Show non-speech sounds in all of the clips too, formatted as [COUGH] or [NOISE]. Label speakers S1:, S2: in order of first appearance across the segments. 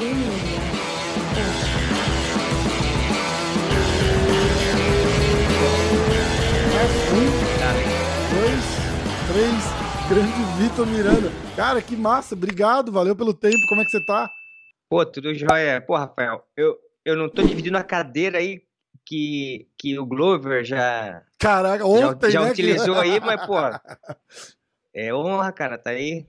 S1: Um, dois, três, grande Vitor Miranda. Cara, que massa, obrigado, valeu pelo tempo, como é que você tá?
S2: Pô, tudo jóia. Pô, Rafael, eu, eu não tô dividindo a cadeira aí que, que o Glover já,
S1: Caraca, ontem,
S2: já, já
S1: né,
S2: utilizou
S1: que...
S2: aí, mas, pô, [LAUGHS] é honra, cara, tá aí.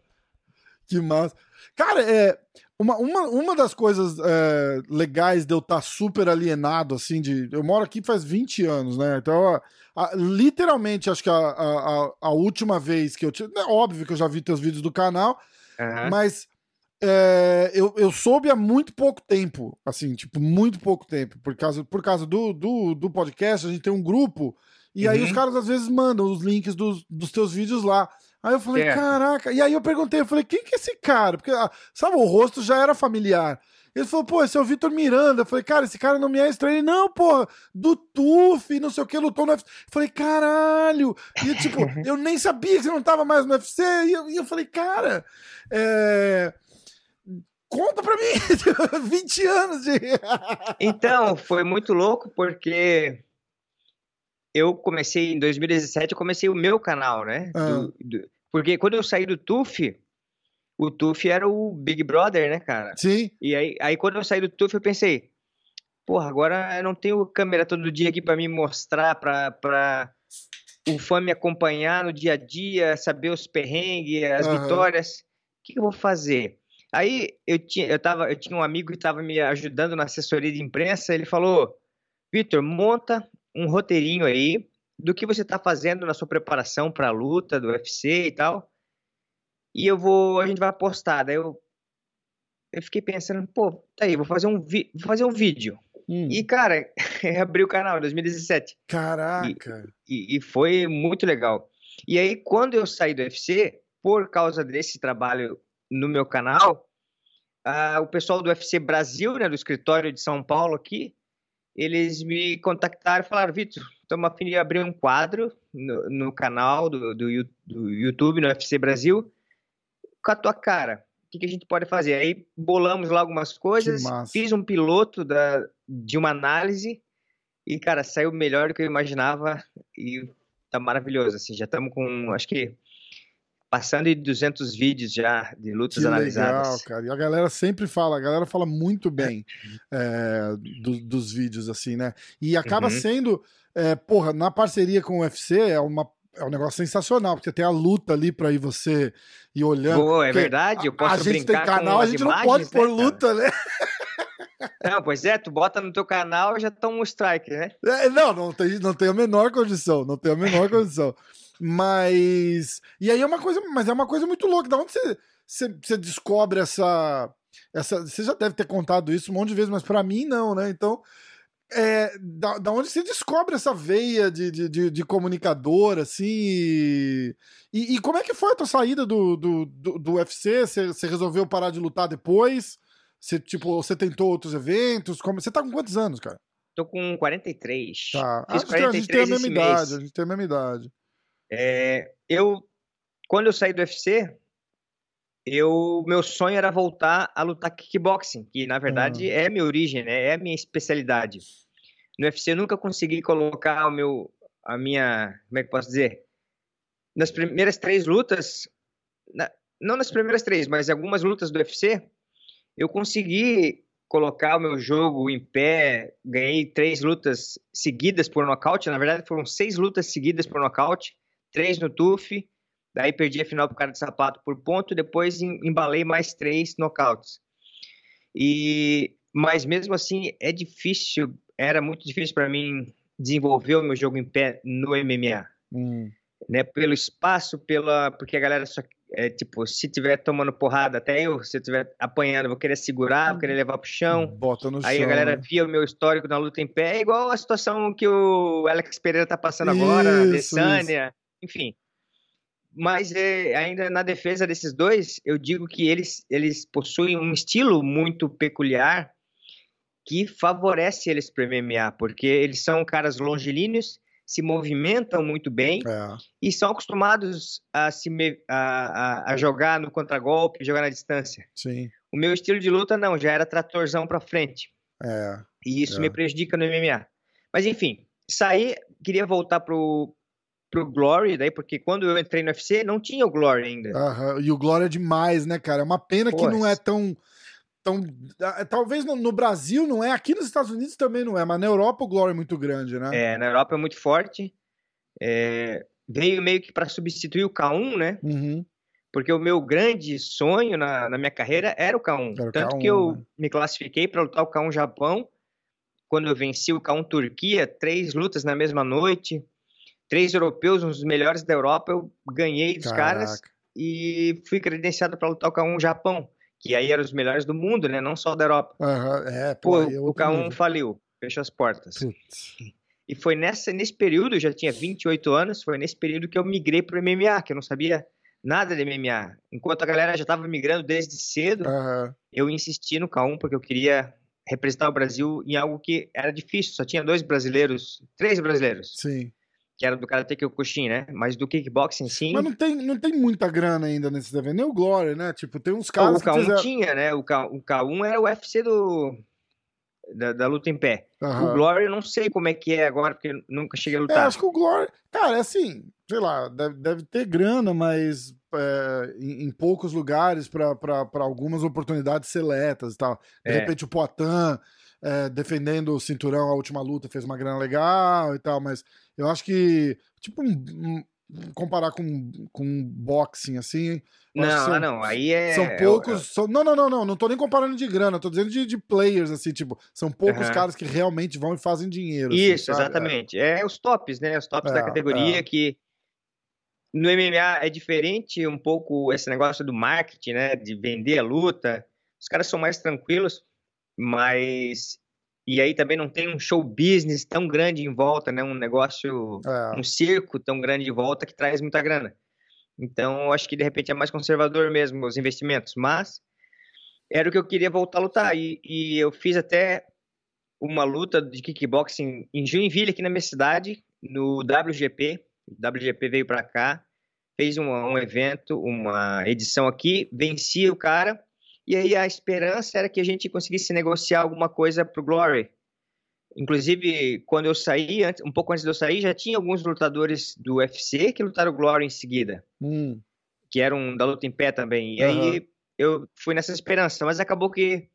S1: Que massa. Cara, é, uma, uma, uma das coisas é, legais de eu estar tá super alienado, assim, de. Eu moro aqui faz 20 anos, né? Então, a, a, literalmente, acho que a, a, última vez que eu. É óbvio que eu já vi teus vídeos do canal,
S2: Aham.
S1: mas é, eu, eu soube há muito pouco tempo, assim, tipo, muito pouco tempo, por causa, por causa do, do, do podcast, a gente tem um grupo, e aí
S2: Uhum.
S1: os caras às vezes mandam os links dos, dos teus vídeos lá. Aí eu falei,
S2: Certo.
S1: caraca, e aí eu perguntei, eu falei, quem que é esse cara? Porque, ah, sabe, o rosto já era familiar. Ele falou, pô, esse é o Vitor Miranda. Eu falei, cara, esse cara não me é estranho. Ele, não, porra, do TUF, não sei o que, lutou no UFC. Eu falei, caralho. E, tipo, [LAUGHS] eu nem sabia que você não tava mais no UFC. E eu, e eu falei, cara, é... conta pra mim. [LAUGHS] 20 anos de... [LAUGHS]
S2: Então, foi muito louco porque eu comecei em 2017, eu comecei o meu canal, né?
S1: Ah.
S2: Do- do- porque quando eu saí do TUF, o TUF era o Big Brother, né, cara?
S1: Sim,
S2: E aí, aí quando eu saí do TUF, eu pensei, porra, agora eu não tenho câmera todo dia aqui pra me mostrar, pra, pra o fã me acompanhar no dia a dia, saber os perrengues, as
S1: Aham.
S2: vitórias. O que, que eu vou fazer? Aí eu tinha, eu, tava, eu tinha um amigo que estava me ajudando na assessoria de imprensa, ele falou, Vitor, monta um roteirinho aí do que você está fazendo na sua preparação para a luta do UFC e tal. E eu vou, a gente vai postar. Daí eu, eu fiquei pensando, pô, tá aí, vou fazer um, vi, vou fazer um vídeo.
S1: Hum,
S2: E, cara, [LAUGHS] abri o canal em 2017.
S1: caraca.
S2: E, e foi muito legal. E aí, quando eu saí do UFC, por causa desse trabalho no meu canal, ah, o pessoal do UFC Brasil, né, do escritório de São Paulo aqui, eles me contactaram e falaram, Vitor, estamos a fim de abrir um quadro no, no canal do, do, do YouTube, no UFC Brasil, com a tua cara. O que, que a gente pode fazer? Aí bolamos lá algumas coisas, fiz um piloto da, de uma análise e, cara, saiu melhor do que eu imaginava e tá maravilhoso, assim, já estamos com, acho que, passando de 200 vídeos já de lutas
S1: Que
S2: analisadas.
S1: legal, cara. E a galera sempre fala, a galera fala muito bem é, do- dos vídeos, assim, né? E acaba
S2: Uhum.
S1: sendo, é, porra, na parceria com o UFC é, uma, é um negócio sensacional, porque tem a luta ali pra ir você ir olhando.
S2: Pô, é verdade, eu
S1: a
S2: posso
S1: gente tem canal, a gente não
S2: imagens,
S1: pode
S2: né,
S1: pôr
S2: cara?
S1: luta, né?
S2: Não, pois é, tu bota no teu canal já toma um strike, né?
S1: É, não, não tem, não tem a menor condição, não tem a menor condição. Mas. E aí é uma coisa, mas é uma coisa muito louca. Da onde você, você, você descobre essa, essa. Você já deve ter contado isso um monte de vezes, mas pra mim não, né? Então. É, da, da onde você descobre essa veia de, de, de, de comunicador, assim, e, e, e como é que foi a tua saída do, do, do, do UFC? Você, resolveu parar de lutar depois? Você, tipo, você tentou outros eventos? Como... Você tá com quantos anos, cara?
S2: Tô com 43.
S1: Tá. Ah, a gente tem a
S2: 43
S1: mesma idade,
S2: mês.
S1: a gente tem a mesma idade.
S2: É, eu, quando eu saí do UFC, eu, meu sonho era voltar a lutar kickboxing, que na verdade
S1: Ah.
S2: é minha origem, né? É a minha especialidade. No UFC eu nunca consegui colocar o meu, a minha, como é que eu posso dizer? Nas primeiras três lutas, na- não nas primeiras três, mas algumas lutas do UFC, eu consegui colocar o meu jogo em pé, ganhei três lutas seguidas por nocaute, na verdade foram seis lutas seguidas por nocaute, três no TUF, daí perdi a final pro cara de sapato por ponto, depois em- embalei mais três nocautes. E mas mesmo assim é difícil, era muito difícil para mim desenvolver o meu jogo em pé no MMA,
S1: Hum,
S2: né? Pelo espaço, pela porque a galera só é tipo, se tiver tomando porrada, até eu, se eu tiver apanhando, vou querer segurar, vou querer levar pro chão.
S1: bota no
S2: Aí
S1: chão.
S2: a galera
S1: né?
S2: via o meu histórico na luta em pé, é igual a situação que o Alex Pereira tá passando agora, a
S1: Isso,
S2: Adesanya, enfim. Mas é, ainda na defesa desses dois, eu digo que eles, eles possuem um estilo muito peculiar que favorece eles para MMA, porque eles são caras longilíneos, se movimentam muito bem
S1: É.
S2: e são acostumados a, se a, a- a jogar no contragolpe, jogar na distância.
S1: Sim.
S2: O meu estilo de luta não, já era tratorzão pra frente.
S1: É.
S2: E isso
S1: É.
S2: me prejudica no MMA. Mas enfim, saí, queria voltar pro, pro Glory, daí, porque quando eu entrei no UFC não tinha o Glory ainda.
S1: Aham, E o Glória é demais, né, cara? É uma pena que não é tão. tão ah, talvez no, no Brasil não é, aqui nos Estados Unidos também não é, mas na Europa o Glória é muito grande, né?
S2: É, na Europa é muito forte. É, veio meio que para substituir o K1, né?
S1: Uhum.
S2: Porque o meu grande sonho na, na minha carreira era o K1.
S1: Era o
S2: Tanto
S1: K1,
S2: que eu
S1: né?
S2: me classifiquei para lutar o K1 Japão. Quando eu venci o K1 Turquia, três lutas na mesma noite. Três europeus, um dos melhores da Europa, eu ganhei dos caras e fui credenciado para lutar o K1 Japão, que aí eram os melhores do mundo, né? Não só da Europa.
S1: Aham, É,
S2: Pô,
S1: é
S2: o
S1: outro
S2: K1
S1: nível.
S2: faliu, fechou as portas.
S1: Putz.
S2: E foi nessa, nesse período, eu já tinha 28 anos, foi nesse período que eu migrei pro MMA, que eu não sabia nada de MMA. Enquanto a galera já estava migrando desde cedo,
S1: Aham.
S2: eu insisti no K1 porque eu queria representar o Brasil em algo que era difícil. Só tinha dois brasileiros, três brasileiros,
S1: Sim.
S2: Que era do Karate Kyokushin, né? Mas do kickboxing, sim.
S1: Mas não tem, não tem muita grana ainda nesse evento, nem o Glória, né? Tipo, tem uns
S2: o
S1: caras que
S2: K1
S1: fizeram...
S2: tinha, né? O, K, o K1 era o UFC do, da, da luta em pé.
S1: Aham.
S2: O Glory eu não sei como é que é agora, porque nunca cheguei a
S1: É,
S2: lutar.
S1: acho que o Glória. Cara, é assim, sei lá, deve, deve ter grana, mas é, em, em poucos lugares para algumas oportunidades seletas e tal. De
S2: É.
S1: repente o Poitin é, defendendo o cinturão, a última luta, fez uma grana legal e tal, mas eu acho que, tipo, um- um- comparar com, com boxing, assim. eu
S2: Não,
S1: são-
S2: ah, não, aí é.
S1: São
S2: é
S1: poucos. são- não, não, não, não. Não tô nem comparando de grana, tô dizendo de, de players, assim, tipo, são poucos
S2: Aham.
S1: caras que realmente vão e fazem dinheiro. assim,
S2: Isso,
S1: sabe?
S2: exatamente. É os tops, né? Os tops
S1: É,
S2: da categoria
S1: é.
S2: que no MMA é diferente um pouco esse negócio do marketing, né? De vender a luta. Os caras são mais tranquilos, mas e aí também não tem um show business tão grande em volta, né? Um negócio,
S1: É,
S2: um circo tão grande em volta que traz muita grana. Então, eu acho que de repente é mais conservador mesmo os investimentos, mas era o que eu queria voltar a lutar e, e eu fiz até uma luta de kickboxing em Joinville, aqui na minha cidade, no WGP. O WGP veio para cá, fez um, um evento, uma edição aqui, venci o cara, e aí a esperança era que a gente conseguisse negociar alguma coisa pro Glory. Inclusive, quando eu saí, um pouco antes de eu sair, já tinha alguns lutadores do UFC que lutaram Glory em seguida,
S1: hum,
S2: que eram da luta em pé também. E
S1: Aham.
S2: aí eu fui nessa esperança, mas acabou que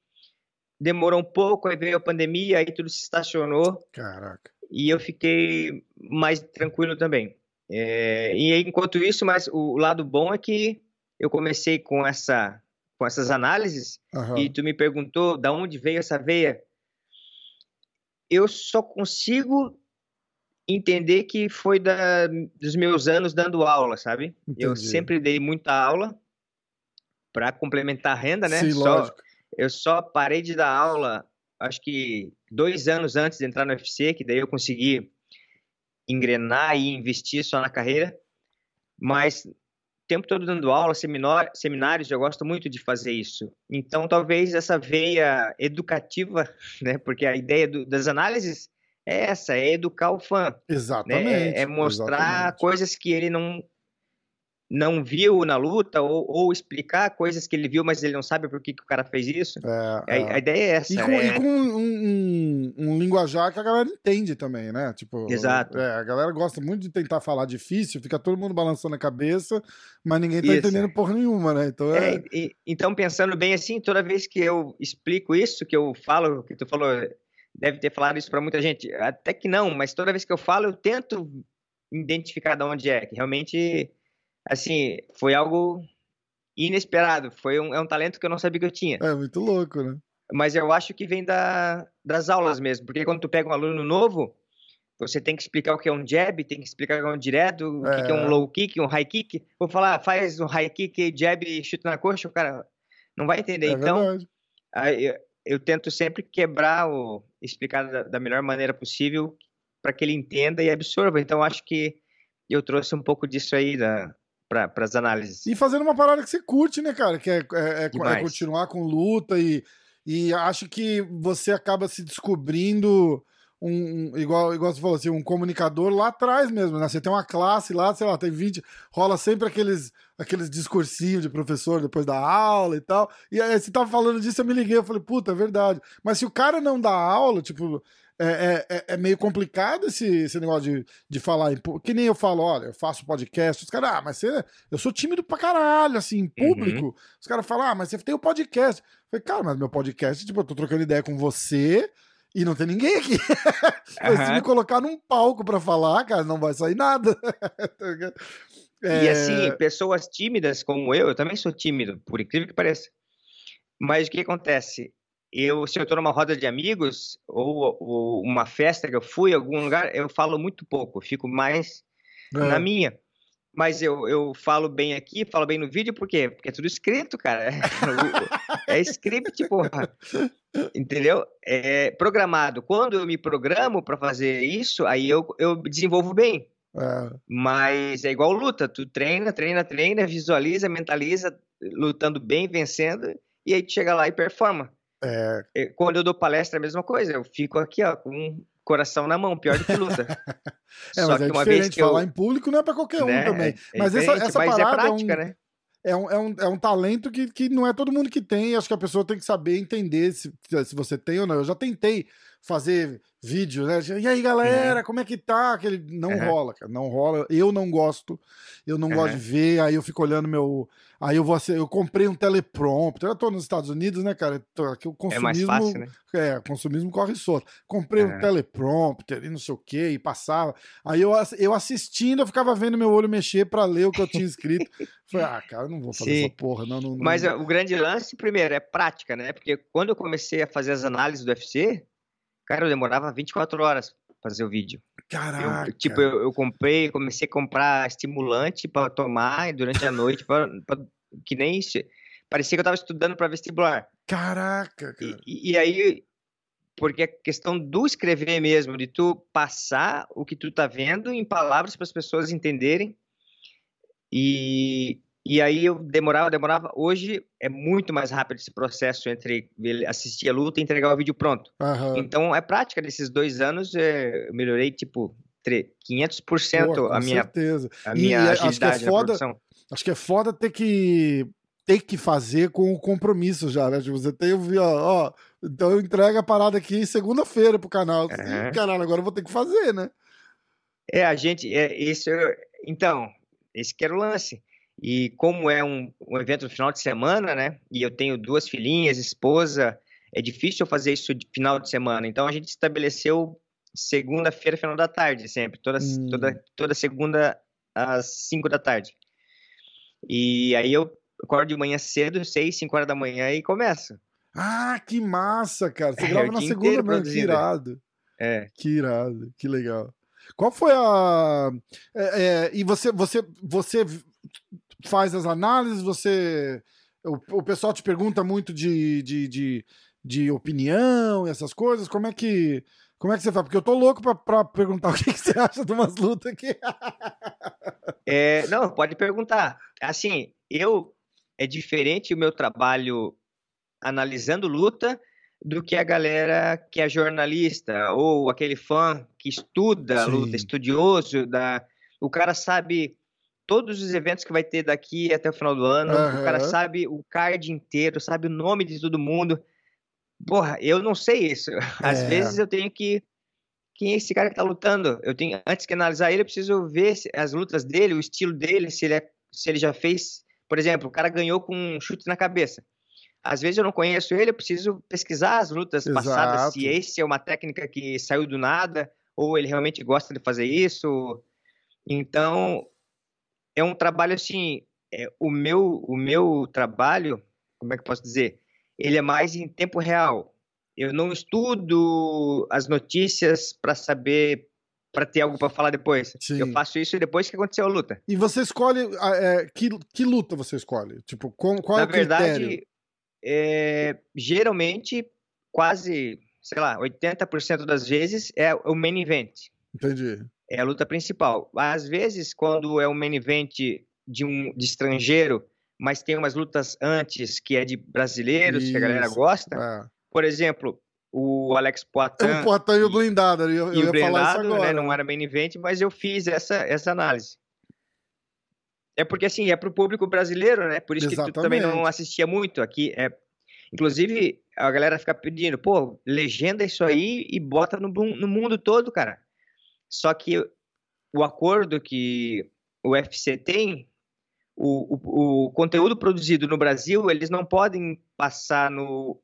S2: demorou um pouco, aí veio a pandemia, aí tudo se estacionou
S1: caraca.
S2: e eu fiquei mais tranquilo também. É, e enquanto isso, mas o lado bom é que eu comecei com essa com essas análises
S1: Aham.
S2: e tu me perguntou da onde veio essa veia. Eu só consigo entender que foi da, dos meus anos dando aula, sabe? Eu
S1: Entendi.
S2: sempre dei muita aula para complementar a renda, né?
S1: Sim,
S2: Só- eu só parei de dar aula, acho que dois anos antes de entrar no UFC, que daí eu consegui engrenar e investir só na carreira. Mas tempo todo dando aula, seminar, seminários, eu gosto muito de fazer isso. Então, talvez essa veia educativa, [LAUGHS] né? Porque a ideia do- das análises é essa, é educar o fã, né?
S1: Exatamente.
S2: É, é mostrar
S1: exatamente.
S2: coisas que ele não não viu na luta ou, ou explicar coisas que ele viu, mas ele não sabe por que, que o cara fez isso.
S1: É,
S2: A,
S1: é.
S2: a ideia é essa.
S1: E com,
S2: é-
S1: e com um, um- um linguajar que a galera entende também, né? Tipo,
S2: Exato.
S1: é, a galera gosta muito de tentar falar difícil, fica todo mundo balançando a cabeça, mas ninguém tá
S2: Isso.
S1: entendendo porra nenhuma, né? Então é.
S2: É, e- então, pensando bem assim, toda vez que eu explico isso, que eu falo, que tu falou, deve ter falado isso para muita gente, até que não, mas toda vez que eu falo, eu tento identificar de onde é, que realmente, assim, foi algo inesperado, foi um, é um talento que eu não sabia que eu tinha,
S1: É muito louco, né?
S2: mas eu acho que vem da, das aulas mesmo, porque quando tu pega um aluno novo, você tem que explicar o que é um jab, tem que explicar o que é um direto, o que que é
S1: É.
S2: um low kick, um high kick. Vou falar, faz um high kick, jab e chute na coxa, o cara não vai entender.
S1: É
S2: então, eu, eu tento sempre quebrar o explicar da, da melhor maneira possível para que ele entenda e absorva. Então, acho que eu trouxe um pouco disso aí para as análises.
S1: E fazendo uma parada que você curte, né, cara? Que é, é- é- é continuar com luta e, e acho que você acaba se descobrindo um, um, igual, igual você falou assim, um comunicador lá atrás mesmo, né? Você tem uma classe lá, sei lá, tem 20, rola sempre aqueles, aqueles discursinhos de professor depois da aula e tal. E aí você tava falando disso, eu me liguei, eu falei, puta, é verdade. Mas se o cara não dá aula, tipo, é, é, é, meio complicado esse, esse negócio de, de falar. Em, que nem eu falo, olha, eu faço podcast. Os caras, ah, mas você. Eu sou tímido pra caralho, assim, em público. Uhum. Os caras falam, ah, mas você tem o um podcast. Eu falei, cara, mas meu podcast, tipo, eu tô trocando ideia com você e não tem ninguém aqui. [LAUGHS] Uhum. Se me colocar num palco pra falar, cara, não vai sair nada. [LAUGHS]
S2: é... E assim, pessoas tímidas como eu, eu também sou tímido, por incrível que pareça. Mas o que acontece? Eu, se eu estou numa roda de amigos ou, ou, uma festa que eu fui, algum lugar, eu falo muito pouco, fico mais é. na minha. Mas eu, eu falo bem aqui, falo bem no vídeo, por quê? Porque é tudo escrito, cara. [LAUGHS] É, script, porra. Entendeu? É programado. Quando eu me programo para fazer isso, aí eu, eu desenvolvo bem. É. Mas é igual luta, tu treina, treina, treina, visualiza, mentaliza, lutando bem, vencendo, e aí tu chega lá e performa. É... Quando eu dou palestra é a mesma coisa, eu fico aqui, ó, com um coração na mão, pior do que luta. [LAUGHS]
S1: é, Só mas que é uma vez que falar eu... em público não é para qualquer um né? também. É mas essa, essa mas é parada é prática, é um... né? É um, é, um, é um talento que, que não é todo mundo que tem. Acho que a pessoa tem que saber entender se, se você tem ou não. Eu já tentei fazer vídeo, né? E aí, galera, uhum. como é que tá? Aquele... Não uhum. rola, cara. Não rola. Eu não gosto. Eu não uhum. gosto de ver. Aí eu fico olhando meu, Aí eu vou eu comprei um teleprompter. Eu tô nos Estados Unidos, né, cara? Aqui o consumismo, é mais fácil, né? É, consumismo corre solto. Comprei é. um teleprompter e não sei o que, e passava. Aí eu, eu assistindo, eu ficava vendo meu olho mexer para ler o que eu tinha escrito. [LAUGHS] Falei, ah, cara, eu não vou fazer Sim. essa porra, não, não, não.
S2: Mas o grande lance, primeiro, é prática, né? Porque quando eu comecei a fazer as análises do UFC, cara, eu demorava 24 horas fazer o vídeo.
S1: Caraca!
S2: Eu, tipo, eu, eu, comprei, comecei a comprar estimulante para tomar durante a noite, pra, pra, que nem isso. Parecia que eu estava estudando para vestibular.
S1: Caraca!
S2: Cara. E, e, aí, porque a questão do escrever mesmo, de tu passar o que tu tá vendo em palavras para as pessoas entenderem. E, e aí eu demorava, demorava. Hoje é muito mais rápido esse processo entre assistir a luta e entregar o vídeo pronto. Uhum. Então é prática. Nesses dois anos é, eu melhorei tipo 500% Pô, a minha, certeza. a minha e, agilidade acho que é foda,
S1: Acho que é foda ter que ter que fazer com o compromisso já, né? Tipo, você tem o ó, ó, então eu entrego a parada aqui segunda-feira pro canal. Uhum. Caralho, agora eu vou ter que fazer, né?
S2: É, a gente, é, isso, então, esse que era o lance. E como é um, um evento no final de semana, né? E eu tenho duas filhinhas, esposa, é difícil eu fazer isso de final de semana. Então a gente estabeleceu segunda-feira, final da tarde, sempre. Toda, hum. toda, toda segunda às cinco da tarde. E aí eu acordo de manhã cedo, seis, cinco horas da manhã e começo.
S1: Ah, que massa, cara. Você é, grava na segunda manhã, que irado.
S2: É.
S1: Que irado, que legal. Qual foi a. É, é, e você, você, você faz as análises, você. O, o pessoal te pergunta muito de, de, de, de opinião e essas coisas. Como é que. Como é que você faz? Porque eu tô louco pra, pra perguntar [LAUGHS] o que, que você acha de umas lutas aqui.
S2: é, não, pode perguntar. Assim, eu. É diferente o meu trabalho analisando luta do que a galera que é jornalista ou aquele fã que estuda Sim. luta, estudioso da. O cara sabe todos os eventos que vai ter daqui até o final do ano. Uhum. O cara sabe o card inteiro, sabe o nome de todo mundo. Porra, eu não sei isso. [LAUGHS] Às é. vezes eu tenho que. Quem é esse cara que tá lutando? Eu tenho, antes que analisar ele, eu preciso ver as lutas dele, o estilo dele, se ele, é, se ele já fez. Por exemplo, o cara ganhou com um chute na cabeça. Às vezes eu não conheço ele, eu preciso pesquisar as lutas Exato. passadas, se esse é uma técnica que saiu do nada, ou ele realmente gosta de fazer isso. Então, é um trabalho assim, é, o meu o meu trabalho, como é que posso dizer? Ele é mais em tempo real. Eu não estudo as notícias para saber para ter algo para falar depois. Sim. Eu faço isso depois que aconteceu a luta.
S1: E você escolhe é, que, que luta você escolhe? Tipo, qual, qual
S2: Na
S1: é o verdade,
S2: critério? É, geralmente quase, sei lá, 80% das vezes é o main event.
S1: Entendi
S2: é a luta principal. Às vezes, quando é um main event de um de estrangeiro, mas tem umas lutas antes que é de brasileiros, Isso. que a galera gosta. É. Por exemplo, o Alex Poitin. [LAUGHS]
S1: O Poitin e o blindado, eu, eu ia blindado, falar isso né, agora.
S2: Né, não era main event, mas eu fiz essa, essa análise. É porque, assim, é pro público brasileiro, né? Por isso Exatamente. que tu também não assistia muito aqui. É... Inclusive, a galera fica pedindo, pô, legenda isso aí e bota no, no mundo todo, cara. Só que o acordo que o UFC tem, o, o, o conteúdo produzido no Brasil, eles não podem passar no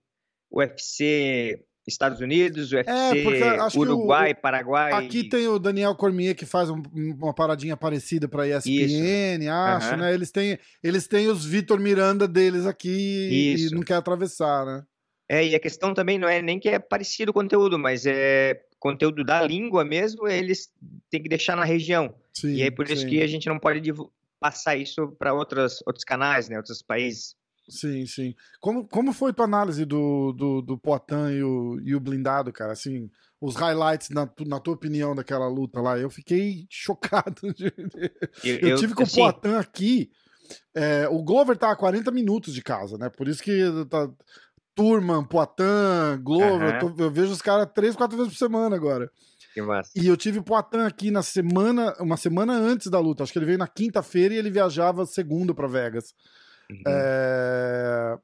S2: UFC Estados Unidos, UFC, é, Uruguai, o, Paraguai.
S1: Aqui tem o Daniel Cormier que faz um, uma paradinha parecida para ESPN, Isso. acho, uhum. né? Eles têm, eles têm os Vitor Miranda deles aqui Isso. e não quer atravessar, né?
S2: É, e a questão também não é nem que é parecido o conteúdo, mas é conteúdo da língua mesmo, eles têm que deixar na região. Sim, e é por sim. isso que a gente não pode passar isso para outros canais, né, outros países.
S1: Sim, sim. Como, como foi tua análise do, do, do Poitin e o, e o blindado, cara? Assim, os highlights, na, na tua opinião, daquela luta lá, eu fiquei [LAUGHS] chocado. De... Eu, eu, tive com assim... o Poitin aqui. É, o Glover tá a 40 minutos de casa, né? Por isso que tá, Turman, Poitin, Glover, uhum. eu, tô, eu, vejo os caras três, quatro vezes por semana agora.
S2: Que massa.
S1: E eu tive o Poitin aqui na semana, uma semana antes da luta. Acho que ele veio na quinta-feira e ele viajava segundo para Vegas. Uhum. É...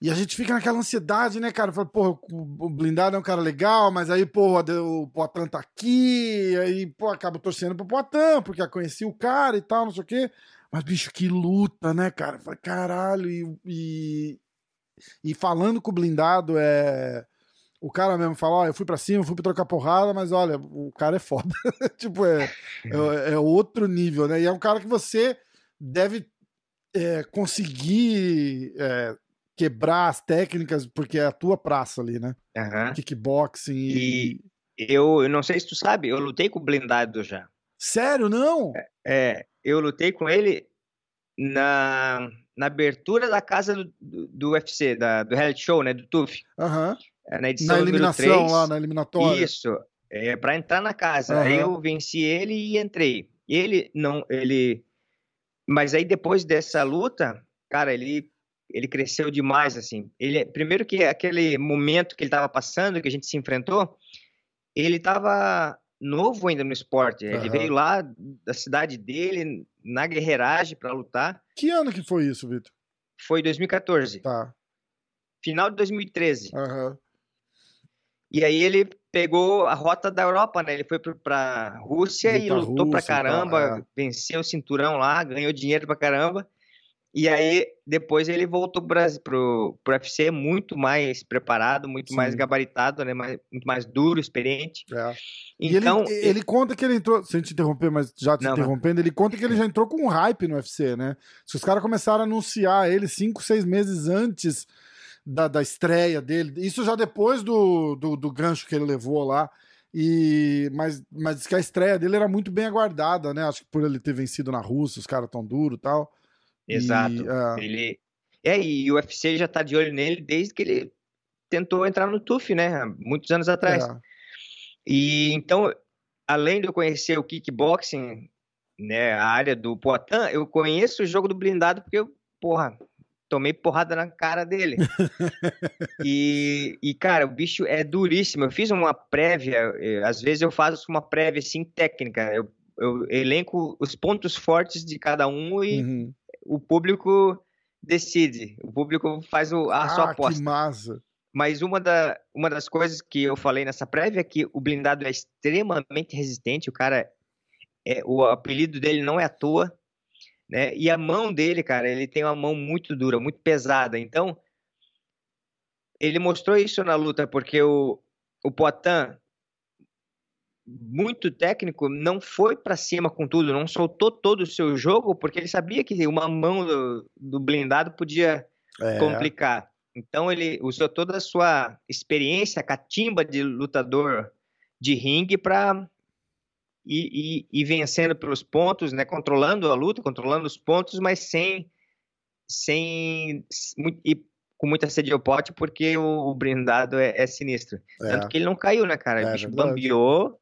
S1: E a gente fica naquela ansiedade, né, cara? Fala, porra, o blindado é um cara legal, mas aí, porra, o Poitin tá aqui, aí, pô, acaba torcendo pro Poitin, porque eu conheci o cara e tal, não sei o quê. Mas, bicho, que luta, né, cara? Falei, caralho, e, e, e, falando com o blindado, é. O cara mesmo fala, ó, eu fui pra cima, fui pra trocar porrada, mas olha, o cara é foda. [LAUGHS] tipo, é, é, é outro nível, né? E é um cara que você deve é, conseguir é, quebrar as técnicas, porque é a tua praça ali, né?
S2: Uhum.
S1: Kickboxing e...
S2: e... Eu, eu não sei se tu sabe, eu lutei com o blindado já.
S1: Sério, não?
S2: É eu lutei com ele na, na abertura da casa do, do, do UFC, da, do reality show, né? Do TUF.
S1: Uhum.
S2: Na edição
S1: na eliminação 3. lá, na eliminatória.
S2: Isso. É, para entrar na casa. Uhum. Aí eu venci ele e entrei. Ele não, ele mas aí depois dessa luta, cara, ele ele cresceu demais assim. Ele primeiro que aquele momento que ele estava passando, que a gente se enfrentou, ele estava novo ainda no esporte. Uhum. Ele veio lá da cidade dele na guerreiragem para lutar.
S1: Que ano que foi isso, Vitor?
S2: Foi 2014.
S1: Tá.
S2: Final de 2013.
S1: Uhum.
S2: E aí ele pegou a rota da Europa, né? Ele foi para Rússia e lutou Rússia, pra caramba, tá, é. venceu o cinturão lá, ganhou dinheiro pra caramba. E aí depois ele voltou pro, pro UFC muito mais preparado, muito Sim. mais gabaritado, né? Mais, muito mais duro, experiente.
S1: É. Então ele, ele, conta que ele entrou, sem te interromper, mas já te não, interrompendo, ele conta que ele já entrou com um hype no UFC, né? Se os caras começaram a anunciar ele cinco, seis meses antes da, da estreia dele. Isso já depois do, do, do, gancho que ele levou lá. E, mas, mas que a estreia dele era muito bem aguardada, né? Acho que por ele ter vencido na Rússia, os caras tão duro e tal.
S2: Exato. E, uh... Ele. É, e o UFC já tá de olho nele desde que ele tentou entrar no TUF, né? Muitos anos atrás. É. E então, além de eu conhecer o kickboxing, né, a área do Poitin, eu conheço o jogo do blindado porque eu, porra, tomei porrada na cara dele. [LAUGHS] e, e, cara, o bicho é duríssimo. Eu fiz uma prévia, eh, às vezes eu faço uma prévia assim técnica. Eu, eu elenco os pontos fortes de cada um e uhum. O público decide. O público faz o, a ah, sua aposta.
S1: Que massa.
S2: Mas uma, da, uma das coisas que eu falei nessa prévia é que o blindado é extremamente resistente. O cara, é, o apelido dele não é à toa né? E a mão dele, cara, ele tem uma mão muito dura, muito pesada. Então, ele mostrou isso na luta, porque o, o Poitin, muito técnico, não foi para cima com tudo, não soltou todo o seu jogo, porque ele sabia que uma mão do, do blindado podia é. complicar. Então, ele usou toda a sua experiência, catimba de lutador de ringue para e, e, e, vencendo pelos pontos, né? Controlando a luta, controlando os pontos, mas sem sem e com muita sede ao pote, porque o, o blindado é, é sinistro. É. Tanto que ele não caiu, né, cara? É, o bicho bambiou,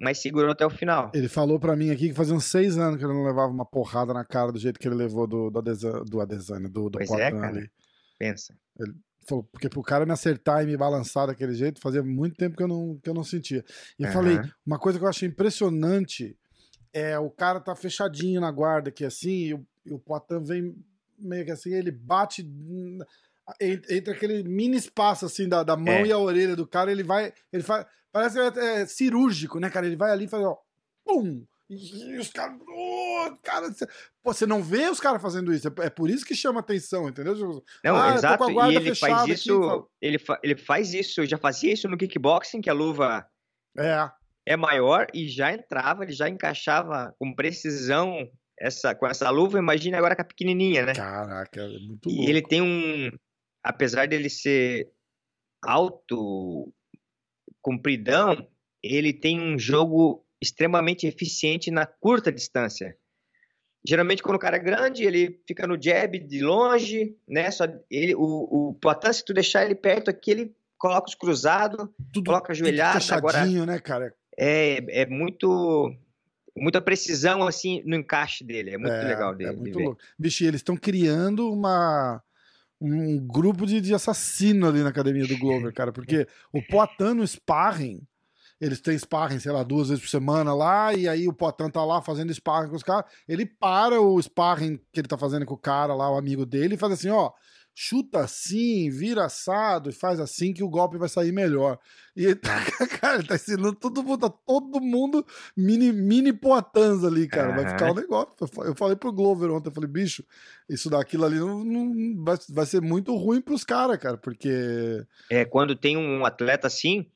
S2: mas segurou até o final.
S1: Ele falou para mim aqui que fazia uns seis anos que ele não levava uma porrada na cara do jeito que ele levou do, do, Adesanya, do, Adesanya, do, do
S2: pois é, cara. Ali. Pensa.
S1: Ele falou, porque pro cara me acertar e me balançar daquele jeito, fazia muito tempo que eu não, que eu não sentia. E eu
S2: Aham.
S1: falei, uma coisa que eu achei impressionante é o cara tá fechadinho na guarda aqui assim, e o, e o Poitin vem meio que assim, ele bate en- entre aquele mini espaço assim da, da mão
S2: É.
S1: e a orelha do cara, ele vai, ele faz, parece é, cirúrgico, né, cara? Ele vai ali e faz, ó, pum! E, e os caras, oh, cara, pô, você não vê os caras fazendo isso, é, por isso que chama atenção, entendeu?
S2: Não,
S1: Ah, eu
S2: exato. E ele faz
S1: aqui,
S2: isso.
S1: fala.
S2: ele, fa- ele faz isso, já fazia isso no kickboxing, que a luva
S1: É,
S2: é maior e já entrava, ele já encaixava com precisão essa, com essa luva. Imagina agora com a pequenininha, né?
S1: caraca, é muito louco.
S2: E ele tem um. Apesar dele ser alto, compridão, ele tem um jogo extremamente eficiente na curta distância. Geralmente, quando o cara é grande, ele fica no jab de longe, né? Só ele, o, o Poitin, se tu deixar ele perto aqui, ele coloca os cruzados, coloca a
S1: tudo
S2: joelhada, agora-
S1: né, cara?
S2: é, é muito. Muita precisão, assim, no encaixe dele. É muito
S1: é,
S2: legal dele.
S1: É
S2: de
S1: muito
S2: ver.
S1: louco. Bicho, eles estão criando uma um grupo de, de assassino ali na academia do Glover, cara, porque o Poitin no sparring, eles têm sparring, sei lá, duas vezes por semana lá, e aí o Poitin tá lá fazendo sparring com os caras, ele para o sparring que ele tá fazendo com o cara lá, o amigo dele, e faz assim, ó, chuta assim, vira assado e faz assim que o golpe vai sair melhor. E ele tá, cara, ele tá ensinando todo mundo, tá todo mundo mini, mini poatãs ali, cara. Vai
S2: Aham.
S1: ficar um negócio. Eu fa- Eu falei pro Glover ontem, eu falei, bicho, isso daquilo ali não, não- vai, vai ser muito ruim pros caras, cara, porque.
S2: É, quando tem um atleta assim,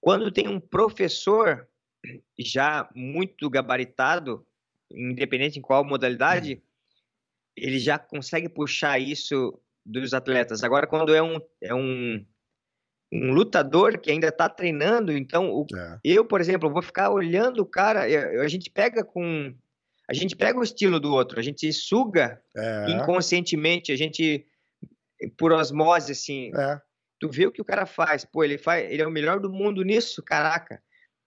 S2: quando tem um professor já muito gabaritado, independente em qual modalidade, ele já consegue puxar isso dos atletas. Agora, quando é um, é um, um lutador que ainda está treinando, então o,
S1: É,
S2: eu, por exemplo, vou ficar olhando o cara, eu- a gente pega com. A gente pega o estilo do outro, a gente suga
S1: é,
S2: inconscientemente, a gente, por osmose, assim,
S1: é.
S2: tu vê o que o cara faz, pô, ele faz, ele é o melhor do mundo nisso, caraca.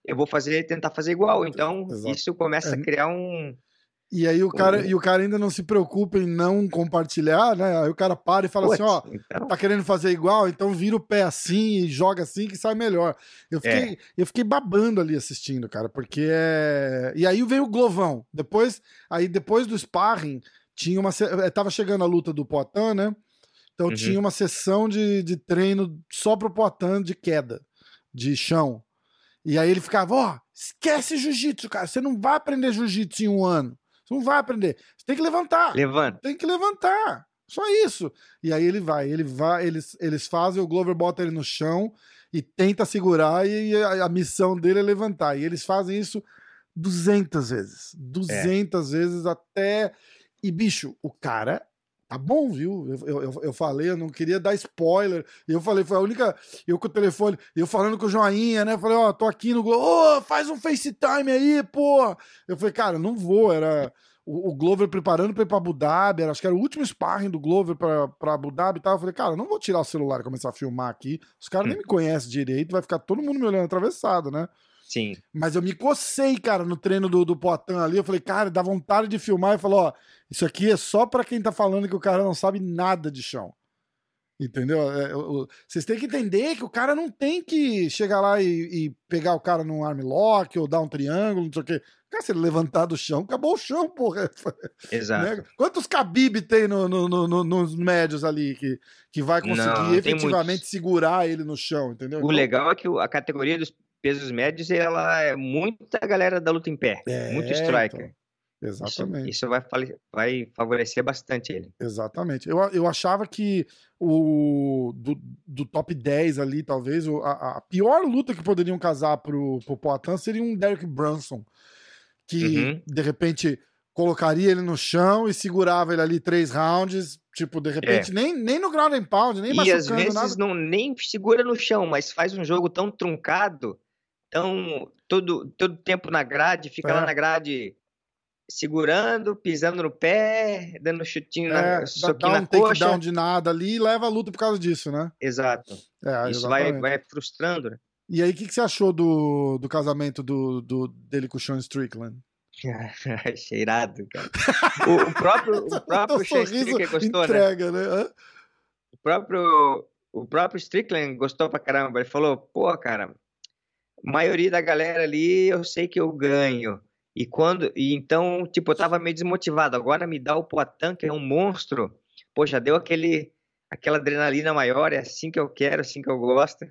S2: Eu vou fazer, tentar fazer igual. Então,
S1: Exato.
S2: isso começa
S1: É.
S2: a criar um.
S1: E aí o cara,
S2: Uhum.
S1: e o cara ainda não se preocupa em não compartilhar, né? Aí o cara para e fala assim, ó,
S2: então,
S1: tá querendo fazer igual, então vira o pé assim e joga assim que sai melhor. Eu fiquei, eu fiquei babando ali assistindo, cara, porque é. E aí veio o Glovão. Depois, aí depois do sparring, tinha uma. eh, Tava chegando a luta do Poitin, né? Então
S2: Uhum.
S1: tinha uma sessão de, de treino só pro Poitin de queda, de chão. E aí ele ficava, ó, esquece jiu-jitsu, cara. Você não vai aprender jiu-jitsu em um ano. Você não vai aprender. Você tem que levantar
S2: levanta.
S1: tem que levantar. Só isso. E aí ele vai, ele vai, eles, eles fazem, o Glover bota ele no chão e tenta segurar, e a, a missão dele é levantar. E eles fazem isso 200 vezes. 200 vezes até. E, bicho, o cara tá bom, viu? Eu, eu, eu falei, eu não queria dar spoiler. Eu falei, foi a única. Eu com o telefone, eu falando com o joinha, né? Falei, ó, tô aqui no Glover, ô, faz um FaceTime aí, pô. Eu falei, cara, não vou, era o, o Glover preparando pra ir pra Abu Dhabi, era- acho que era o último sparring do Glover pra, pra Abu Dhabi e tal. Eu falei, cara, não vou tirar o celular e começar a filmar aqui. Os caras nem me conhecem direito, vai ficar todo mundo me olhando atravessado, né?
S2: Sim.
S1: Mas eu me cocei, cara, no treino do, do Poitin ali. Eu falei, cara, dá vontade de filmar. E falou, ó, isso aqui é só pra quem tá falando que o cara não sabe nada de chão. Entendeu? É, o- Vocês têm que entender que o cara não tem que chegar lá e, e pegar o cara num armlock ou dar um triângulo, não sei o quê. Cara, se ele levantar do chão, acabou o chão, porra. [LAUGHS]
S2: Exato.
S1: Né? Quantos Khabib tem no, no- no- no- nos médios ali que, que vai conseguir
S2: Não,
S1: efetivamente segurar ele no chão, entendeu?
S2: O
S1: Então,
S2: legal é que a categoria dos pesos médios, ela é muita galera da luta em pé.
S1: É,
S2: muito striker.
S1: então,
S2: Isso,
S1: Exatamente.
S2: isso vai, fale- vai favorecer bastante ele.
S1: Exatamente. Eu, eu achava que o do, do top 10 ali, talvez, a, a pior luta que poderiam casar pro, pro Poitin seria um Derek Brunson. Que,
S2: Uhum.
S1: de repente, colocaria ele no chão e segurava ele ali três rounds. Tipo, de repente, nem, nem no ground and pound, nem
S2: É. E
S1: machucando
S2: às vezes
S1: nada.
S2: não nem segura no chão, mas faz um jogo tão truncado, tão todo todo tempo na grade, fica
S1: É.
S2: lá na grade segurando, pisando no pé, dando chutinho,
S1: É,
S2: na, soquinho
S1: dá
S2: na
S1: um
S2: coxa.
S1: takedown de nada ali e leva a luta por causa disso, né?
S2: Exato.
S1: É,
S2: Isso vai,
S1: exatamente.
S2: vai frustrando, né?
S1: E aí, o que, que você achou do, do casamento do, do, dele com o Sean Strickland? [LAUGHS]
S2: Cheirado, cara. O, o próprio, [LAUGHS] o próprio Sean Stricker gostou, né?
S1: entrega, né? Hã?
S2: O próprio, o próprio Strickland gostou pra caramba. Ele falou, pô, cara, maioria da galera ali eu sei que eu ganho. E quando. E então, tipo, eu tava meio desmotivado. Agora me dá o Poitin, que é um monstro. Pô, já deu aquele, aquela adrenalina maior, é assim que eu quero, assim que eu gosto.